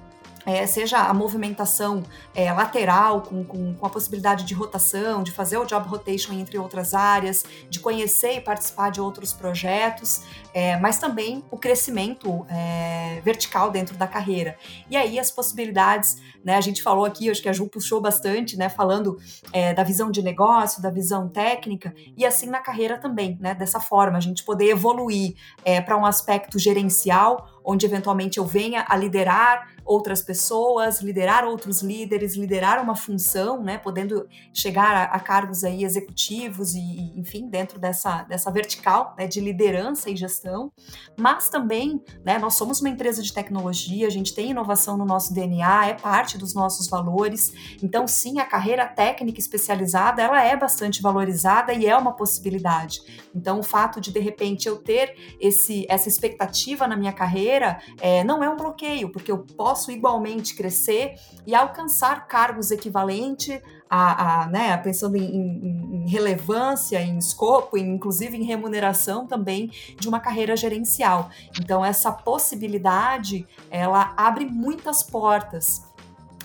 é, seja a movimentação é, lateral, com, com, com, a possibilidade de rotação, de fazer o job rotation entre outras áreas, de conhecer e participar de outros projetos, é, mas também o crescimento é, vertical dentro da carreira. E aí as possibilidades, né, a gente falou aqui, acho que a Ju puxou bastante, né, falando é, da visão de negócio, da visão técnica, e assim na carreira também, né, dessa forma, a gente poder evoluir é, para um aspecto gerencial, onde eventualmente eu venha a liderar outras pessoas, liderar outros líderes, liderar uma função, né, podendo chegar a, a cargos aí executivos e, e, enfim, dentro dessa, dessa vertical né, de liderança e gestão, mas também, né, nós somos uma empresa de tecnologia, a gente tem inovação no nosso DNA, é parte dos nossos valores, então sim, a carreira técnica especializada, ela é bastante valorizada e é uma possibilidade. Então, o fato de, de repente, eu ter esse, essa expectativa na minha carreira é, não é um bloqueio, porque eu posso igualmente crescer e alcançar cargos equivalentes a, a né, pensando em, em, em, relevância, em escopo, inclusive em remuneração também de uma carreira gerencial. Então essa possibilidade ela abre muitas portas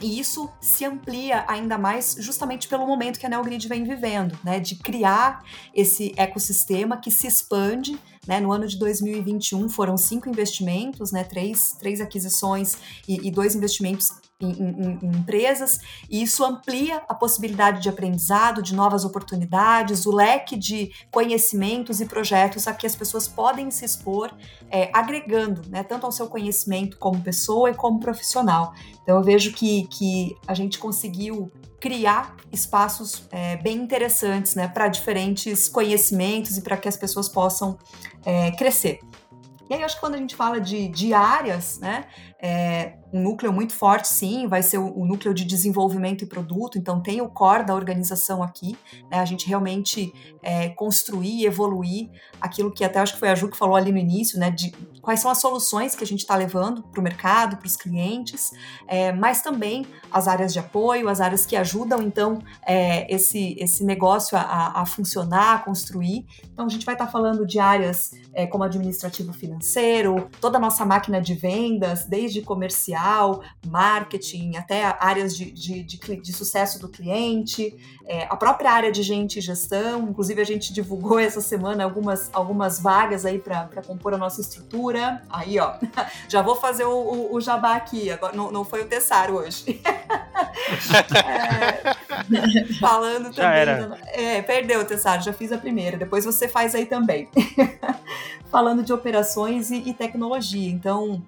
E isso se amplia ainda mais justamente pelo momento que a NeoGrid vem vivendo, né, de criar esse ecossistema que se expande. Né, no ano de 2021 foram cinco investimentos, né, três, três aquisições e, e dois investimentos em, em, em, empresas, e isso amplia a possibilidade de aprendizado, de novas oportunidades, o leque de conhecimentos e projetos a que as pessoas podem se expor, é, agregando né, tanto ao seu conhecimento como pessoa e como profissional. Então eu vejo que, que a gente conseguiu criar espaços é, bem interessantes né, para diferentes conhecimentos e para que as pessoas possam é, crescer. E aí, acho que quando a gente fala de, de áreas, né, é, um núcleo muito forte, sim, vai ser o, o, núcleo de desenvolvimento e produto, então tem o core da organização aqui, né, a gente realmente é, construir evoluir aquilo que até acho que foi a Ju que falou ali no início, né, de quais são as soluções que a gente está levando para o mercado, para os clientes, é, mas também as áreas de apoio, as áreas que ajudam, então, é, esse, esse negócio a, a, funcionar, a construir. Então, a gente vai estar tá falando de áreas é, como administrativo financeiro, toda a nossa máquina de vendas, desde desde comercial, marketing, até áreas de, de, de, de sucesso do cliente, é, a própria área de gente e gestão. Inclusive, a gente divulgou essa semana algumas, algumas vagas aí para compor a nossa estrutura. Aí, ó, já vou fazer o, o, o jabá aqui, agora não, não foi o Tessaro hoje. é, falando já também. É, perdeu, Tessaro, já fiz a primeira, depois você faz aí também. falando de operações e, e tecnologia. Então,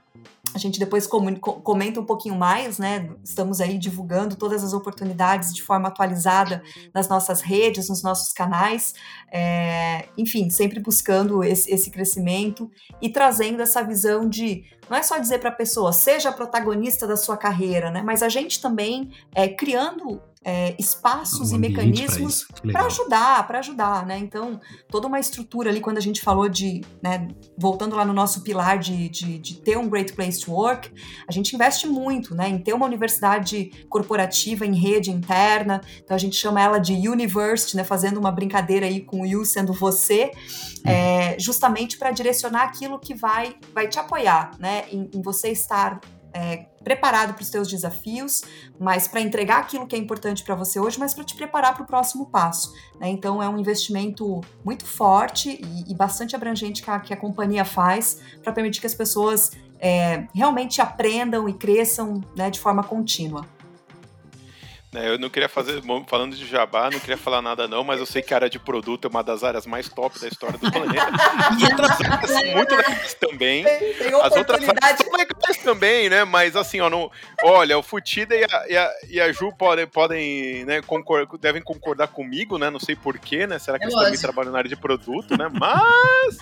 a gente depois comenta um pouquinho mais, né? Estamos aí divulgando todas as oportunidades de forma atualizada nas nossas redes, nos nossos canais, é, enfim, sempre buscando esse, esse, crescimento e trazendo essa visão de não é só dizer para a pessoa seja protagonista da sua carreira, né? Mas a gente também é, criando é, espaços um e mecanismos para ajudar, para ajudar, né? Então, toda uma estrutura ali, quando a gente falou de, né, voltando lá no nosso pilar de, de, de, ter um great place work, a gente investe muito, né, em ter uma universidade corporativa em rede interna, então a gente chama ela de University, né, fazendo uma brincadeira aí com o you sendo você, uhum. é, justamente para direcionar aquilo que vai, vai te apoiar, né, em, em você estar é, preparado para os seus desafios, mas para entregar aquilo que é importante para você hoje, mas para te preparar para o próximo passo. Né? Então é um investimento muito forte e, e bastante abrangente que a, que a companhia faz para permitir que as pessoas é, realmente aprendam e cresçam né, de forma contínua. É, eu não queria fazer, falando de jabá, não queria falar nada não, mas eu sei que a área de produto é uma das áreas mais top da história do planeta. As outras áreas são muito legais também. Tem, tem As outras áreas são legais também, né? Mas assim, ó, não, olha, o Futida e a, e a, e a Ju podem, podem né, concordar, devem concordar comigo, né? Não sei porquê, né? Será que é eles também trabalham na área de produto, né? Mas...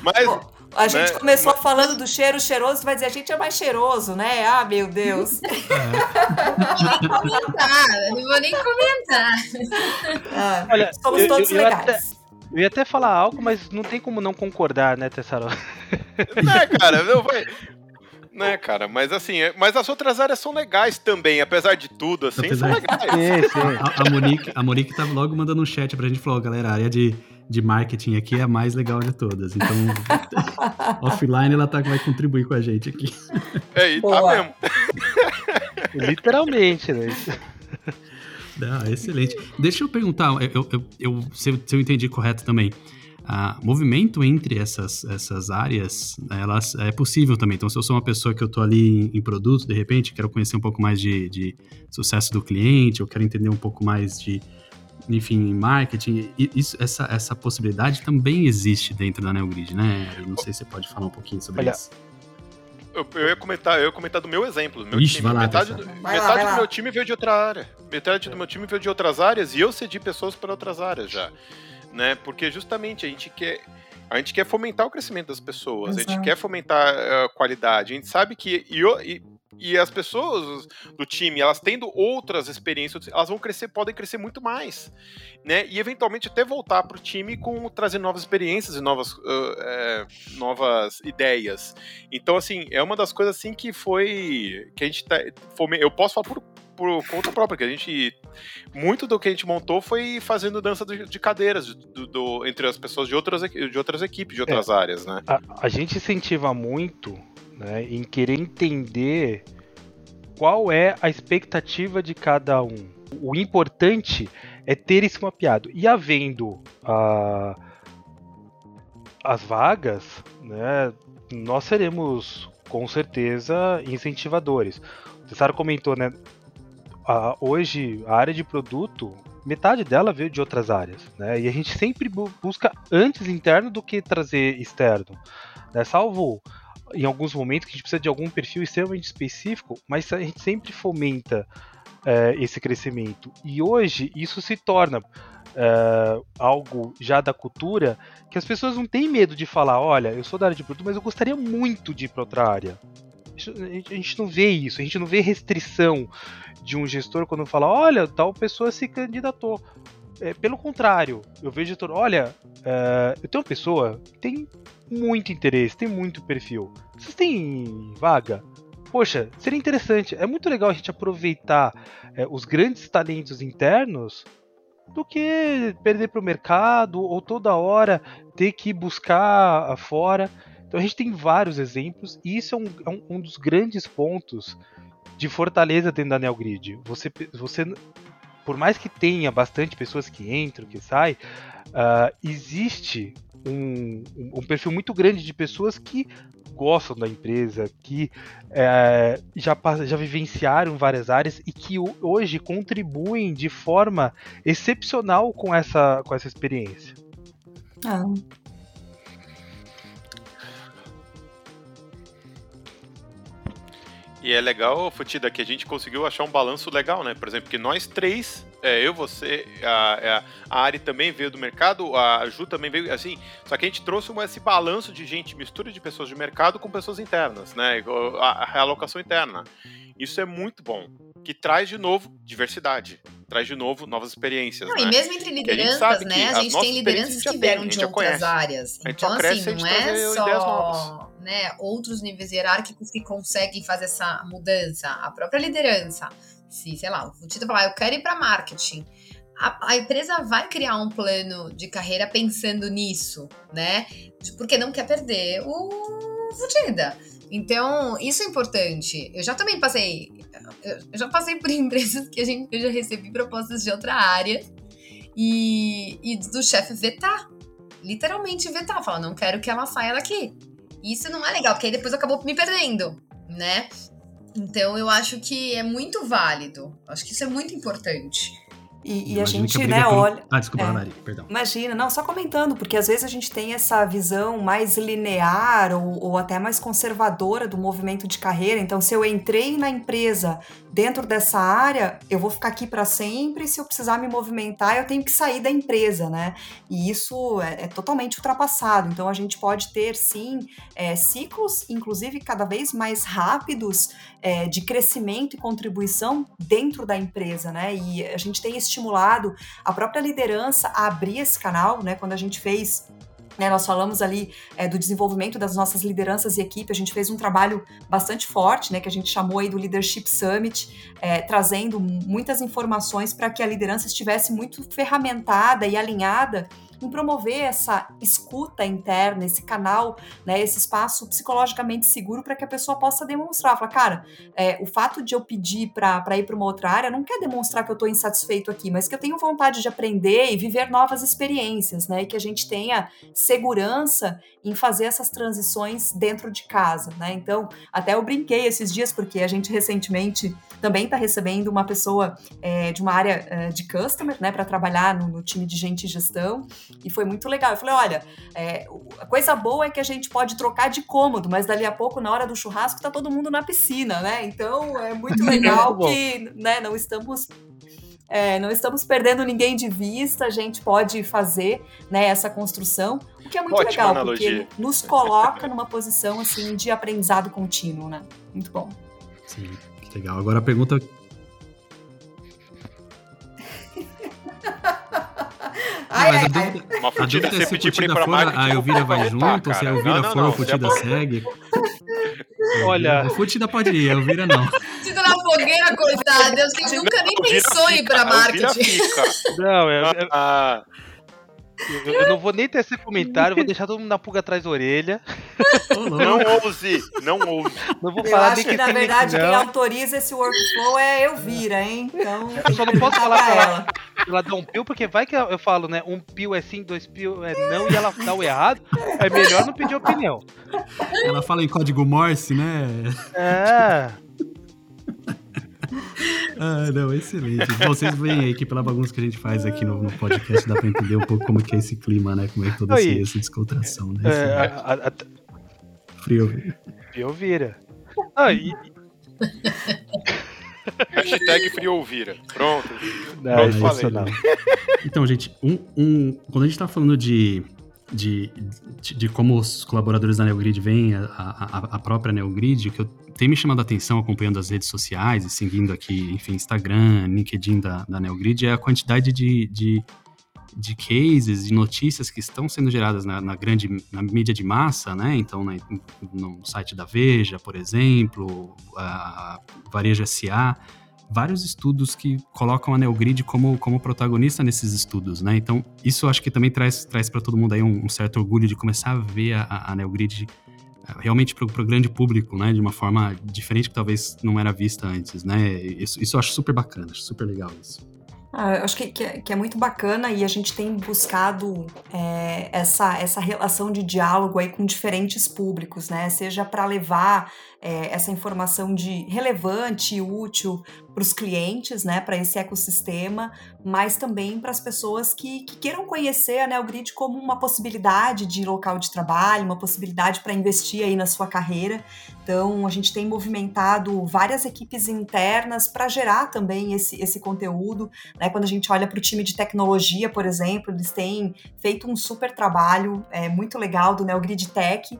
Mas... A gente né? começou Mas... falando do cheiro cheiroso, vai dizer, a gente é mais cheiroso, né? Ah, meu Deus. não vou nem comentar, não vou nem comentar. Ah, Olha, somos eu, todos eu, eu legais. Até, eu ia até falar algo, mas não tem como não concordar, né, Tessaro? Né, cara, não vai né, cara? Mas assim, é, mas as outras áreas são legais também, apesar de tudo, assim, apesar... são legais. Sim, sim. A, a, Monique, a Monique tava logo mandando um chat pra gente, falou, galera, a área de de marketing aqui é a mais legal de todas. Então, offline ela tá, vai contribuir com a gente aqui. É, e tá mesmo. Literalmente, né? Ah, excelente. Deixa eu perguntar, eu, eu, eu se, eu, se eu entendi correto também. Uh, movimento entre essas, essas áreas, elas é possível também. Então, se eu sou uma pessoa que eu estou ali em, em, produto, de repente, quero conhecer um pouco mais de, de sucesso do cliente, eu quero entender um pouco mais de enfim, marketing, isso, essa, essa possibilidade também existe dentro da NeoGrid, né? Eu não sei se você pode falar um pouquinho sobre Olha, isso. Eu, eu, ia comentar, eu ia comentar do meu exemplo. Meu Ixi, time, vai lá, metade do, vai metade lá, do meu time veio de outra área. Metade do meu time veio de outras áreas e eu cedi pessoas para outras áreas já. Né? Porque justamente a gente quer. A gente quer fomentar o crescimento das pessoas, Exato. a gente quer fomentar a qualidade. A gente sabe que. E, e e as pessoas do time, elas tendo outras experiências, elas vão crescer, podem crescer muito mais, né? E eventualmente até voltar para o time com trazer novas experiências e novas, uh, é, novas ideias. Então, assim, é uma das coisas assim que foi que a gente tá, eu posso falar por, por conta própria, que a gente muito do que a gente montou foi fazendo dança de, de cadeiras do, do, entre as pessoas de outras, de outras equipes, de outras é, áreas, né? A, a gente incentiva muito né, em querer entender qual é a expectativa de cada um. O importante é ter isso mapeado. E havendo a, as vagas, né, nós seremos com certeza incentivadores. O Cessaro comentou, né? Hoje a área de produto, metade dela veio de outras áreas, né? E a gente sempre bu busca antes interno do que trazer externo, né? Salvo em alguns momentos que a gente precisa de algum perfil extremamente específico, mas a gente sempre fomenta é, esse crescimento. E hoje isso se torna é, algo já da cultura que as pessoas não têm medo de falar: olha, eu sou da área de produto, mas eu gostaria muito de ir para outra área. A gente não vê isso, a gente não vê restrição de um gestor quando fala: olha, tal pessoa se candidatou. É, pelo contrário, eu vejo gestor: olha, é, eu tenho uma pessoa que tem muito interesse, tem muito perfil. Vocês têm vaga? Poxa, seria interessante. É muito legal a gente aproveitar é, os grandes talentos internos do que perder para o mercado ou toda hora ter que buscar fora. Então a gente tem vários exemplos e isso é um, é um dos grandes pontos de fortaleza dentro da NeoGrid. Você, você, por mais que tenha bastante pessoas que entram, que saem, uh, existe um, um, perfil muito grande de pessoas que gostam da empresa, que é, já, já vivenciaram várias áreas e que hoje contribuem de forma excepcional com essa, com essa experiência. Ah. E é legal, Futida, que a gente conseguiu achar um balanço legal, né? Por exemplo, que nós três, é, eu, você, a, é, a Ari também veio do mercado, a Ju também veio, assim, só que a gente trouxe esse balanço de gente, mistura de pessoas de mercado com pessoas internas, né? A, a realocação interna. Isso é muito bom, que traz de novo diversidade, traz de novo novas experiências. Não, né? E mesmo entre lideranças, né? A gente tem lideranças que vieram de outras conhece. áreas. Então, assim, não é só né, outros níveis hierárquicos que conseguem fazer essa mudança. A própria liderança. Se, sei lá, o Tito falar, ah, eu quero ir para marketing. A, a, empresa vai criar um plano de carreira pensando nisso, né? Porque não quer perder o Futida. Então, isso é importante. Eu já também passei. Eu já passei por empresas que a gente, eu já recebi propostas de outra área e, e do chefe vetar. Literalmente vetar. Falar, não quero que ela saia daqui. Isso não é legal, porque aí depois acabou me perdendo, né? Então eu acho que é muito válido. Acho que isso é muito importante. E, e a gente, a né, olha. Ah, desculpa, é, Maria, perdão. Imagina, não, só comentando, porque às vezes a gente tem essa visão mais linear ou, ou até mais conservadora do movimento de carreira. Então, se eu entrei na empresa dentro dessa área, eu vou ficar aqui para sempre. Se eu precisar me movimentar, eu tenho que sair da empresa, né? E isso é, é totalmente ultrapassado. Então, a gente pode ter, sim, é, ciclos, inclusive cada vez mais rápidos, é, de crescimento e contribuição dentro da empresa, né? E a gente tem estimulado a própria liderança a abrir esse canal, né? Quando a gente fez né, nós falamos ali é, do desenvolvimento das nossas lideranças e equipe, a gente fez um trabalho bastante forte, né, que a gente chamou aí do Leadership Summit, é, trazendo muitas informações para que a liderança estivesse muito ferramentada e alinhada em promover essa escuta interna, esse canal, né, esse espaço psicologicamente seguro para que a pessoa possa demonstrar. Falar, cara, é, o fato de eu pedir para ir para uma outra área não quer demonstrar que eu estou insatisfeito aqui, mas que eu tenho vontade de aprender e viver novas experiências, né? E que a gente tenha segurança em fazer essas transições dentro de casa, né? Então, até eu brinquei esses dias, porque a gente recentemente também está recebendo uma pessoa é, de uma área é, de customer, né, para trabalhar no, no, time de gente e gestão, e foi muito legal. Eu falei, olha, é, a coisa boa é que a gente pode trocar de cômodo, mas dali a pouco, na hora do churrasco, tá todo mundo na piscina, né? Então, é muito legal que, né, não estamos é, não estamos perdendo ninguém de vista, a gente pode fazer né, essa construção, o que é muito Ótima legal, analogia. porque nos coloca numa posição assim de aprendizado contínuo, né? Muito bom. Sim, legal. Agora a pergunta Ai, mas ai, a dúvida, uma a dúvida é se a Futida for, a Elvira vai junto, ou se a Elvira for, a Futida segue. Olha. A Futida pode ir, a Elvira não. Futida na fogueira, coitada. Eu sei, nunca nem pensou em ir pra marketing. Não, é. Eu, eu, não vou nem ter esse comentário, vou deixar todo mundo na pulga atrás da orelha. Não ouse, não ouse. Não vou falar eu acho que, na verdade, quem autoriza esse workflow é Elvira, hein? Então, eu só não posso falar pra ela. Ela dá um pio, porque vai que eu falo, né? Um pio é sim, dois pio é não, e ela dá o errado. É melhor não pedir opinião. Ela fala em código Morse, né? É. ah, não, excelente. Vocês veem aí que pela bagunça que a gente faz aqui no, no, podcast dá pra entender um pouco como que é esse clima, né? Como é toda essa, essa descontração, né? É, a, a, a... Frio. Frio vira. Ah, e... Hashtag Friovira. Pronto. Não, Pronto, falei. Não. Então, gente, um, um, quando a gente tá falando de, de, de, de como os colaboradores da NeoGrid veem a, a, a própria NeoGrid, que eu tem me chamado a atenção acompanhando as redes sociais e seguindo aqui, enfim, Instagram, LinkedIn da, da NeoGrid, é a quantidade de, de, de cases e notícias que estão sendo geradas na, na grande na mídia de massa, né? Então, na, no site da Veja, por exemplo, a Varejo SA, vários estudos que colocam a NeoGrid como, como protagonista nesses estudos, né? Então, isso acho que também traz, traz para todo mundo aí um, um, certo orgulho de começar a ver a, a NeoGrid realmente para o grande público, né, de uma forma diferente que talvez não era vista antes, né? Isso, isso eu acho super bacana, acho super legal isso. Ah, eu acho que, que é, que, é, muito bacana e a gente tem buscado é, essa, essa relação de diálogo aí com diferentes públicos, né? Seja para levar é, essa informação de relevante e útil para os clientes, né, para esse ecossistema, mas também para as pessoas que, que, queiram conhecer a NeoGrid como uma possibilidade de local de trabalho, uma possibilidade para investir aí na sua carreira. Então, a gente tem movimentado várias equipes internas para gerar também esse, esse conteúdo. Né? Quando a gente olha para o time de tecnologia, por exemplo, eles têm feito um super trabalho é, muito legal do NeoGrid Tech,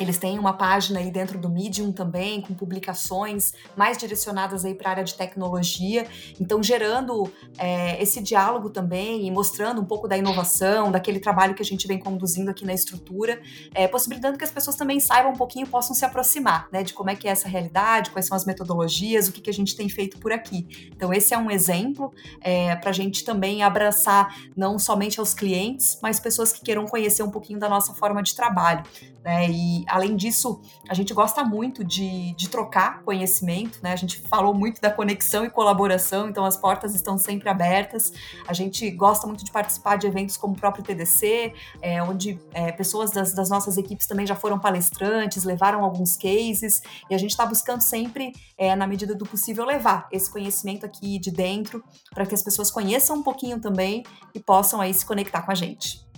eles têm uma página aí dentro do Medium também, com publicações mais direcionadas aí para a área de tecnologia. Então, gerando é, esse diálogo também e mostrando um pouco da inovação, daquele trabalho que a gente vem conduzindo aqui na estrutura, é, possibilitando que as pessoas também saibam um pouquinho, possam se aproximar, né, de como é que é essa realidade, quais são as metodologias, o que, que a gente tem feito por aqui. Então, esse é um exemplo é, para a gente também abraçar não somente aos clientes, mas pessoas que queiram conhecer um pouquinho da nossa forma de trabalho. Né? E além disso, a gente gosta muito de, de trocar conhecimento, né? A gente falou muito da conexão e colaboração, então as portas estão sempre abertas. A gente gosta muito de participar de eventos como o próprio TDC, é, onde é, pessoas das, das, nossas equipes também já foram palestrantes, levaram alguns cases, e a gente está buscando sempre, é, na medida do possível, levar esse conhecimento aqui de dentro para que as pessoas conheçam um pouquinho também e possam aí se conectar com a gente.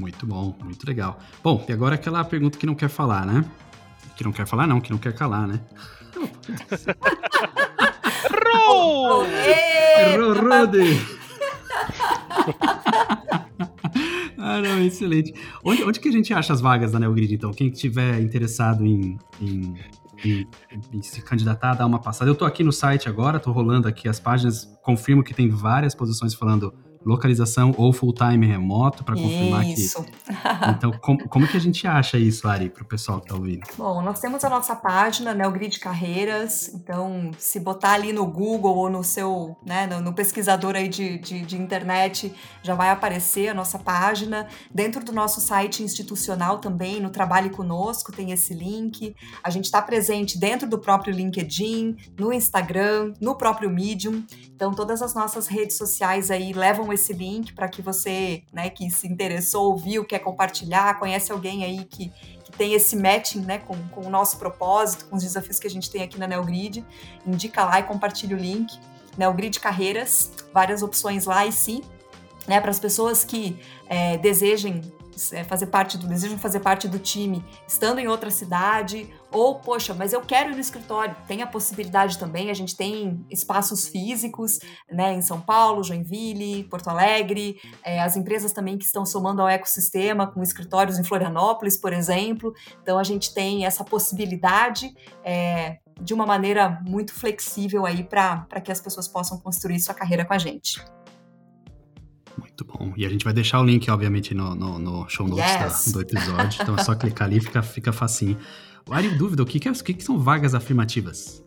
Muito bom, muito legal. Bom, e agora aquela pergunta que não quer falar, né? Que não quer falar, não, que não quer calar, né? Errou! Errou, Rudy! ah, não, excelente. Onde, onde que a gente acha as vagas da NeoGrid, então? Quem estiver interessado em, em, em, em, se candidatar, dar uma passada. Eu tô aqui no site agora, tô rolando aqui as páginas, confirmo que tem várias posições falando localização ou full-time remoto para confirmar isso. que. Então, como, como que a gente acha isso, Ari, para o pessoal que está ouvindo? Bom, nós temos a nossa página, né, o Grid Carreiras. Então, se botar ali no Google ou no seu, né, no, no pesquisador aí de, de, de, internet, já vai aparecer a nossa página. Dentro do nosso site institucional também, no Trabalhe Conosco, tem esse link. A gente está presente dentro do próprio LinkedIn, no Instagram, no próprio Medium. Então, todas as nossas redes sociais aí levam esse link para que você, né, que se interessou, ouviu, quer compartilhar, conhece alguém aí que, que tem esse matching, né, com, com o nosso propósito, com os desafios que a gente tem aqui na Neogrid, indica lá e compartilha o link. Neogrid Carreiras, várias opções lá e sim, né, para as pessoas que é, desejem é, fazer parte do desejam fazer parte do time estando em outra cidade ou poxa, mas eu quero ir no escritório. Tem a possibilidade também, a gente tem espaços físicos, né, em São Paulo, Joinville, Porto Alegre, é, as empresas também que estão somando ao ecossistema com escritórios em Florianópolis, por exemplo. Então a gente tem essa possibilidade é, de uma maneira muito flexível aí para que as pessoas possam construir sua carreira com a gente. Muito bom. E a gente vai deixar o link, obviamente, no, no, no show notes yes. do episódio. Então é só clicar ali e fica, fica facinho. Ari, dúvida, o que, que, é, o que, que são vagas afirmativas?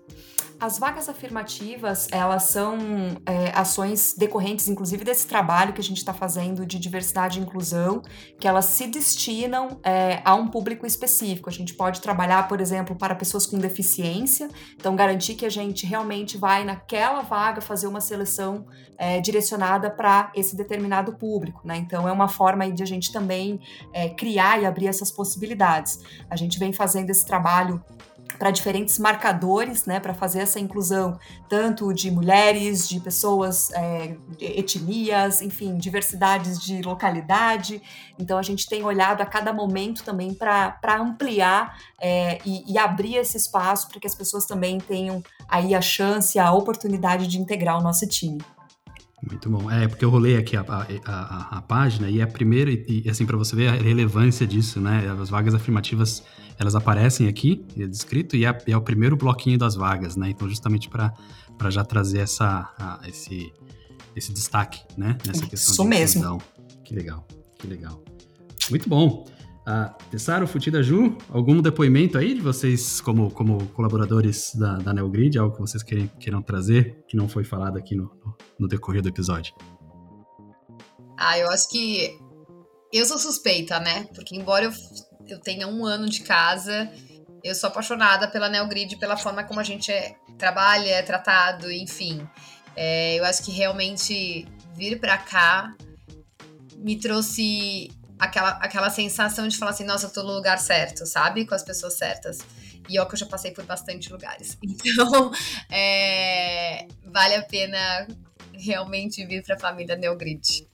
As vagas afirmativas, elas são é, ações decorrentes, inclusive, desse trabalho que a gente está fazendo de diversidade e inclusão, que elas se destinam é, a um público específico. A gente pode trabalhar, por exemplo, para pessoas com deficiência, então garantir que a gente realmente vai naquela vaga fazer uma seleção é, direcionada para esse determinado público, né? Então é uma forma de a gente também é, criar e abrir essas possibilidades. A gente vem fazendo esse trabalho para diferentes marcadores, né, para fazer essa inclusão tanto de mulheres, de pessoas, é, etnias, enfim, diversidades de localidade. Então a gente tem olhado a cada momento também para ampliar é, e, e, abrir esse espaço para que as pessoas também tenham aí a chance, a oportunidade de integrar o nosso time. Muito bom. É, porque eu rolei aqui a, a, a, a página e é a primeira, e, e assim, para você ver a relevância disso, né? As vagas afirmativas elas aparecem aqui, é descrito, e é, é, o primeiro bloquinho das vagas, né? Então, justamente para já trazer essa, a, esse, esse destaque, né? Nessa questão Isso mesmo. Que legal, que legal. Muito bom. Uh, Tessaro, Futida Ju, algum depoimento aí de vocês como, como colaboradores da, da Neogrid, algo que vocês querem, queiram trazer, que não foi falado aqui no, no decorrer do episódio? Ah, eu acho que eu sou suspeita, né? Porque embora eu eu tenha um ano de casa, eu sou apaixonada pela Neogrid, pela forma como a gente é, trabalha, é tratado, enfim. É, eu acho que realmente vir para cá me trouxe aquela, aquela sensação de falar assim, nossa, eu tô no lugar certo, sabe? Com as pessoas certas. E ó que eu já passei por bastante lugares. Então, é, vale a pena realmente vir para a família Neogrid.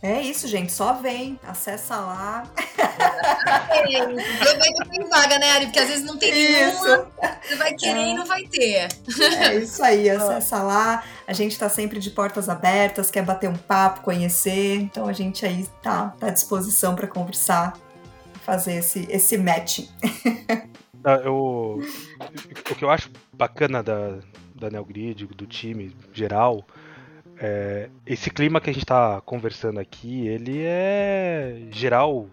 É isso, gente. Só vem, acessa lá. Aproveita que tem vaga, né, Ari? Porque às vezes não tem isso. nenhuma. Você vai querer é. e não vai ter. É isso aí, acessa lá. A gente está sempre de portas abertas, quer bater um papo, conhecer. Então a gente aí tá, tá à disposição para conversar, fazer esse, esse match. Ah, eu, o que eu acho bacana da, da Neogrid, do time geral, é, esse clima que a gente está conversando aqui, ele é geral,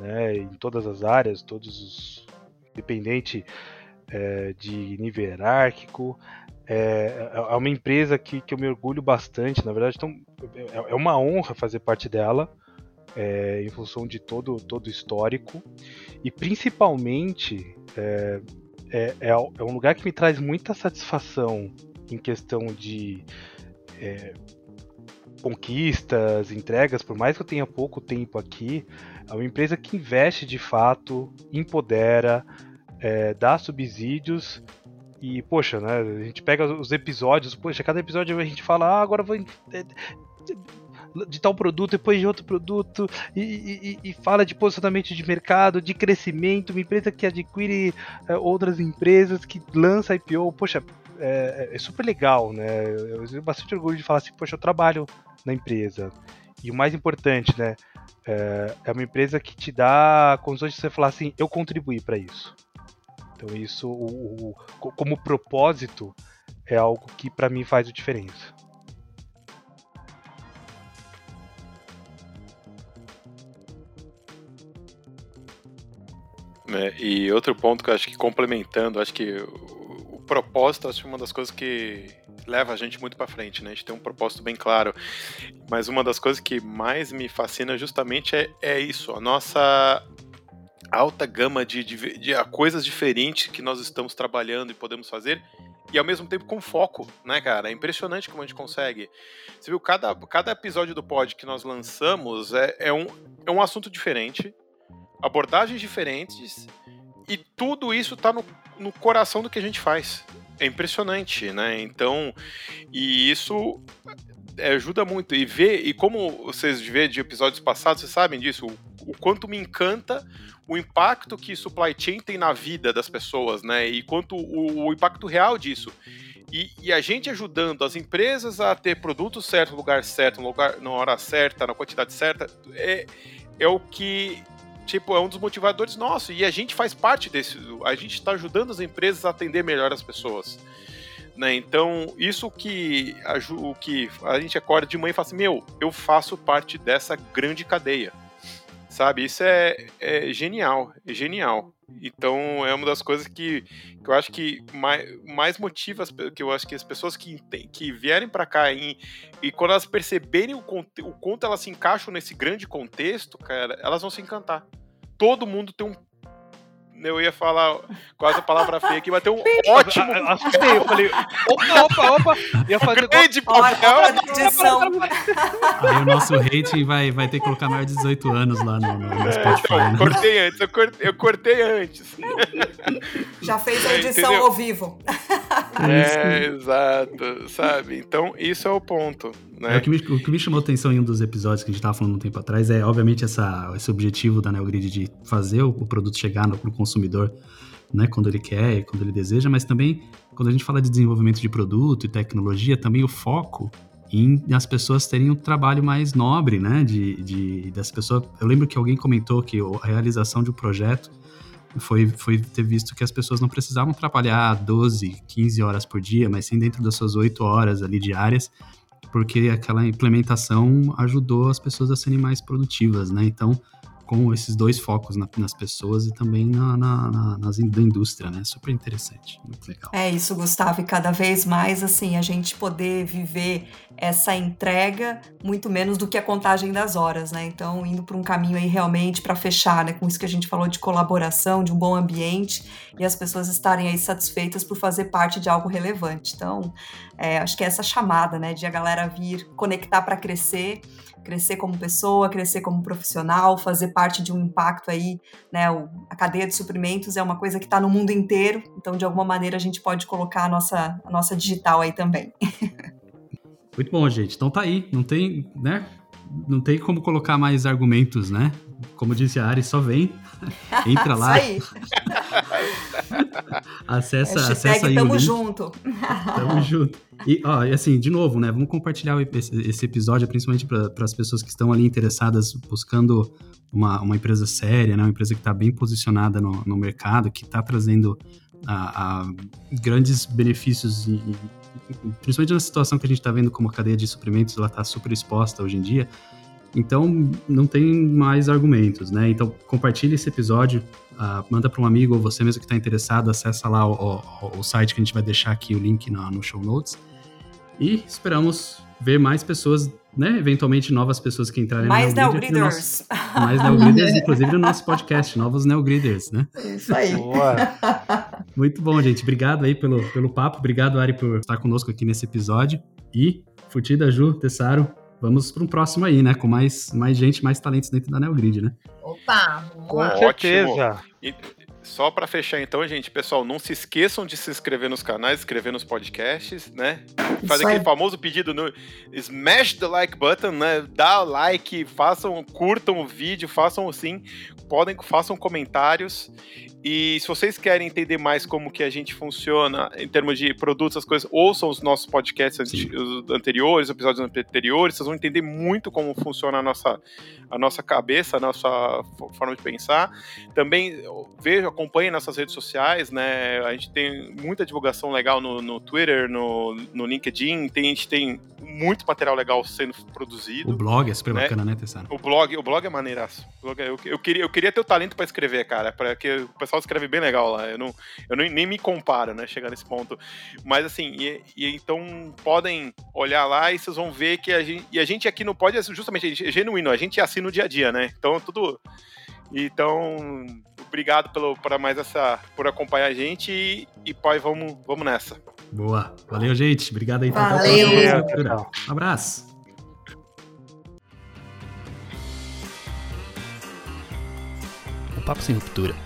né, em todas as áreas, todos os independente é, de nível hierárquico. É, é, é uma empresa que, que eu me orgulho bastante, na verdade, então, é, é uma honra fazer parte dela. É, em função de todo todo histórico e principalmente é, é, é, um lugar que me traz muita satisfação em questão de é, conquistas, entregas, por mais que eu tenha pouco tempo aqui, é uma empresa que investe de fato, empodera, é, dá subsídios e, poxa, né, a gente pega os episódios, poxa, cada episódio a gente fala, ah, agora vou é, de tal produto, depois de outro produto, e, e, e, fala de posicionamento de mercado, de crescimento, uma empresa que adquire é, outras empresas, que lança IPO, poxa, é, é, super legal, né? Eu tenho bastante orgulho de falar assim, poxa, eu trabalho na empresa. E o mais importante, né? É, é uma empresa que te dá condições de você falar assim, eu contribuí para isso. Então isso, o, o, como propósito, é algo que para mim faz a diferença. É, e outro ponto que eu acho que complementando, acho que propósito, acho que uma das coisas que leva a gente muito para frente, né? A gente tem um propósito bem claro. Mas uma das coisas que mais me fascina justamente é, é isso, a nossa alta gama de, de, de, de coisas diferentes que nós estamos trabalhando e podemos fazer e ao mesmo tempo com foco, né, cara? É impressionante como a gente consegue. Você viu, cada, cada episódio do pod que nós lançamos é, é, um, é um assunto diferente, abordagens diferentes, e tudo isso tá no, no coração do que a gente faz. É impressionante, né? Então, e isso ajuda muito. E ver, e como vocês vê de episódios passados, vocês sabem disso, o, o, quanto me encanta o impacto que supply chain tem na vida das pessoas, né? E quanto o, o impacto real disso. E, e, a gente ajudando as empresas a ter produto certo, lugar certo, lugar, na hora certa, na quantidade certa, é, é o que tipo, é um dos motivadores nosso. E a gente faz parte desse. A gente está ajudando as empresas a atender melhor as pessoas. Né? Então, isso que a, o que a gente acorda de manhã e fala assim: meu, eu faço parte dessa grande cadeia. Sabe? Isso é, é genial. É genial. Então é uma das coisas que, que eu acho que mais, mais motiva as, que eu acho que as pessoas que, que vierem para cá e, quando elas perceberem o, o quanto elas se encaixam nesse grande contexto, cara, elas vão se encantar. Todo mundo tem um eu ia falar quase a palavra feia aqui, mas tem um ótimo. Assustei, eu falei, opa, opa, opa. Ia fazer grande papel. Aí o nosso rating vai, vai ter que colocar maior de 18 anos lá no, no, no Spotify. É, eu cortei antes, eu cortei, eu cortei antes. Já fez a edição é, ao vivo. É, exato, sabe? Então, isso é o ponto. Né? É, o, que me, o que me chamou atenção em um dos episódios que a gente estava falando um tempo atrás é, obviamente, essa, esse objetivo da NeoGrid de fazer o, o produto chegar no, no consumidor né, quando ele quer e quando ele deseja, mas também quando a gente fala de desenvolvimento de produto e tecnologia, também o foco em as pessoas terem um trabalho mais nobre, né, de, de das pessoas. Eu lembro que alguém comentou que a realização de um projeto foi, foi ter visto que as pessoas não precisavam trabalhar 12, 15 horas por dia, mas sim dentro das suas 8 horas ali diárias, porque aquela implementação ajudou as pessoas a serem mais produtivas, né? Então, com esses dois focos na, nas pessoas e também na, na, na, nas da indústria, né? Super interessante, muito legal. É isso, Gustavo, e cada vez mais assim a gente poder viver essa entrega muito menos do que a contagem das horas, né? Então indo para um caminho aí realmente para fechar, né? Com isso que a gente falou de colaboração, de um bom ambiente e as pessoas estarem aí satisfeitas por fazer parte de algo relevante. Então é, acho que é essa chamada, né? De a galera vir conectar para crescer crescer como pessoa, crescer como profissional, fazer parte de um impacto aí, né? O, a cadeia de suprimentos é uma coisa que está no mundo inteiro, então de alguma maneira a gente pode colocar a nossa, a nossa digital aí também. Muito bom, gente. Então tá aí, não tem, né? Não tem como colocar mais argumentos, né? Como disse a Ari, só vem. Entra lá. Isso aí. acessa, Hashtag acessa aí. Tamo junto. Tamo junto. E, ó, assim, de novo, né? Vamos compartilhar esse, episódio, principalmente para as pessoas que estão ali interessadas, buscando uma, uma empresa séria, né? Uma empresa que está bem posicionada no, no mercado, que está trazendo a, a, grandes benefícios, e, principalmente na situação que a gente está vendo como a cadeia de suprimentos ela está super exposta hoje em dia. Então, não tem mais argumentos, né? Então, compartilhe esse episódio, uh, manda para um amigo ou você mesmo que está interessado, acessa lá o, o, o, site que a gente vai deixar aqui o link no, no show notes. E esperamos ver mais pessoas, né? Eventualmente novas pessoas que entrarem mais no Neogriders. Mais Neogriders, inclusive no nosso podcast, novos Neogriders, né? Isso aí. Boa. Muito bom, gente. Obrigado aí pelo, pelo papo. Obrigado, Ari, por estar conosco aqui nesse episódio. E Futida, Ju, Tessaro, vamos para um próximo aí, né? Com mais, mais gente, mais talentos dentro da Neogrid, né? Opa! Com certeza. E só para fechar então, gente, pessoal, não se esqueçam de se inscrever nos canais, inscrever nos podcasts, né? Fazer aquele famoso pedido no smash the like button, né? Dá like, façam, curtam o vídeo, façam assim, podem, façam comentários e se vocês querem entender mais como que a gente funciona em termos de produtos, as coisas, ouçam os nossos podcasts anteriores, episódios anteriores, vocês vão entender muito como funciona a nossa, a nossa cabeça, a nossa forma de pensar. Também vejam, acompanhem nossas redes sociais, né? A gente tem muita divulgação legal no, no Twitter, no, no LinkedIn, tem, a gente tem muito material legal sendo produzido. O blog é super né? bacana, né, Tessano? O blog, o blog é maneiraço. Blog é, eu, eu, queria, eu queria ter o talento para escrever, cara, para que o pessoal escreve bem legal lá. Eu, não, eu nem, nem me comparo, né? Chegar nesse ponto. Mas assim, e, e, então podem olhar lá e vocês vão ver que a gente. E a gente aqui não pode, justamente, é genuíno, a gente é assim no dia a dia, né? Então tudo. Então, obrigado pelo, por mais essa. por acompanhar a gente e, e pai, vamos, vamos nessa. Boa. Valeu, gente. Obrigado aí. Valeu. Um abraço. Papo Sem Ruptura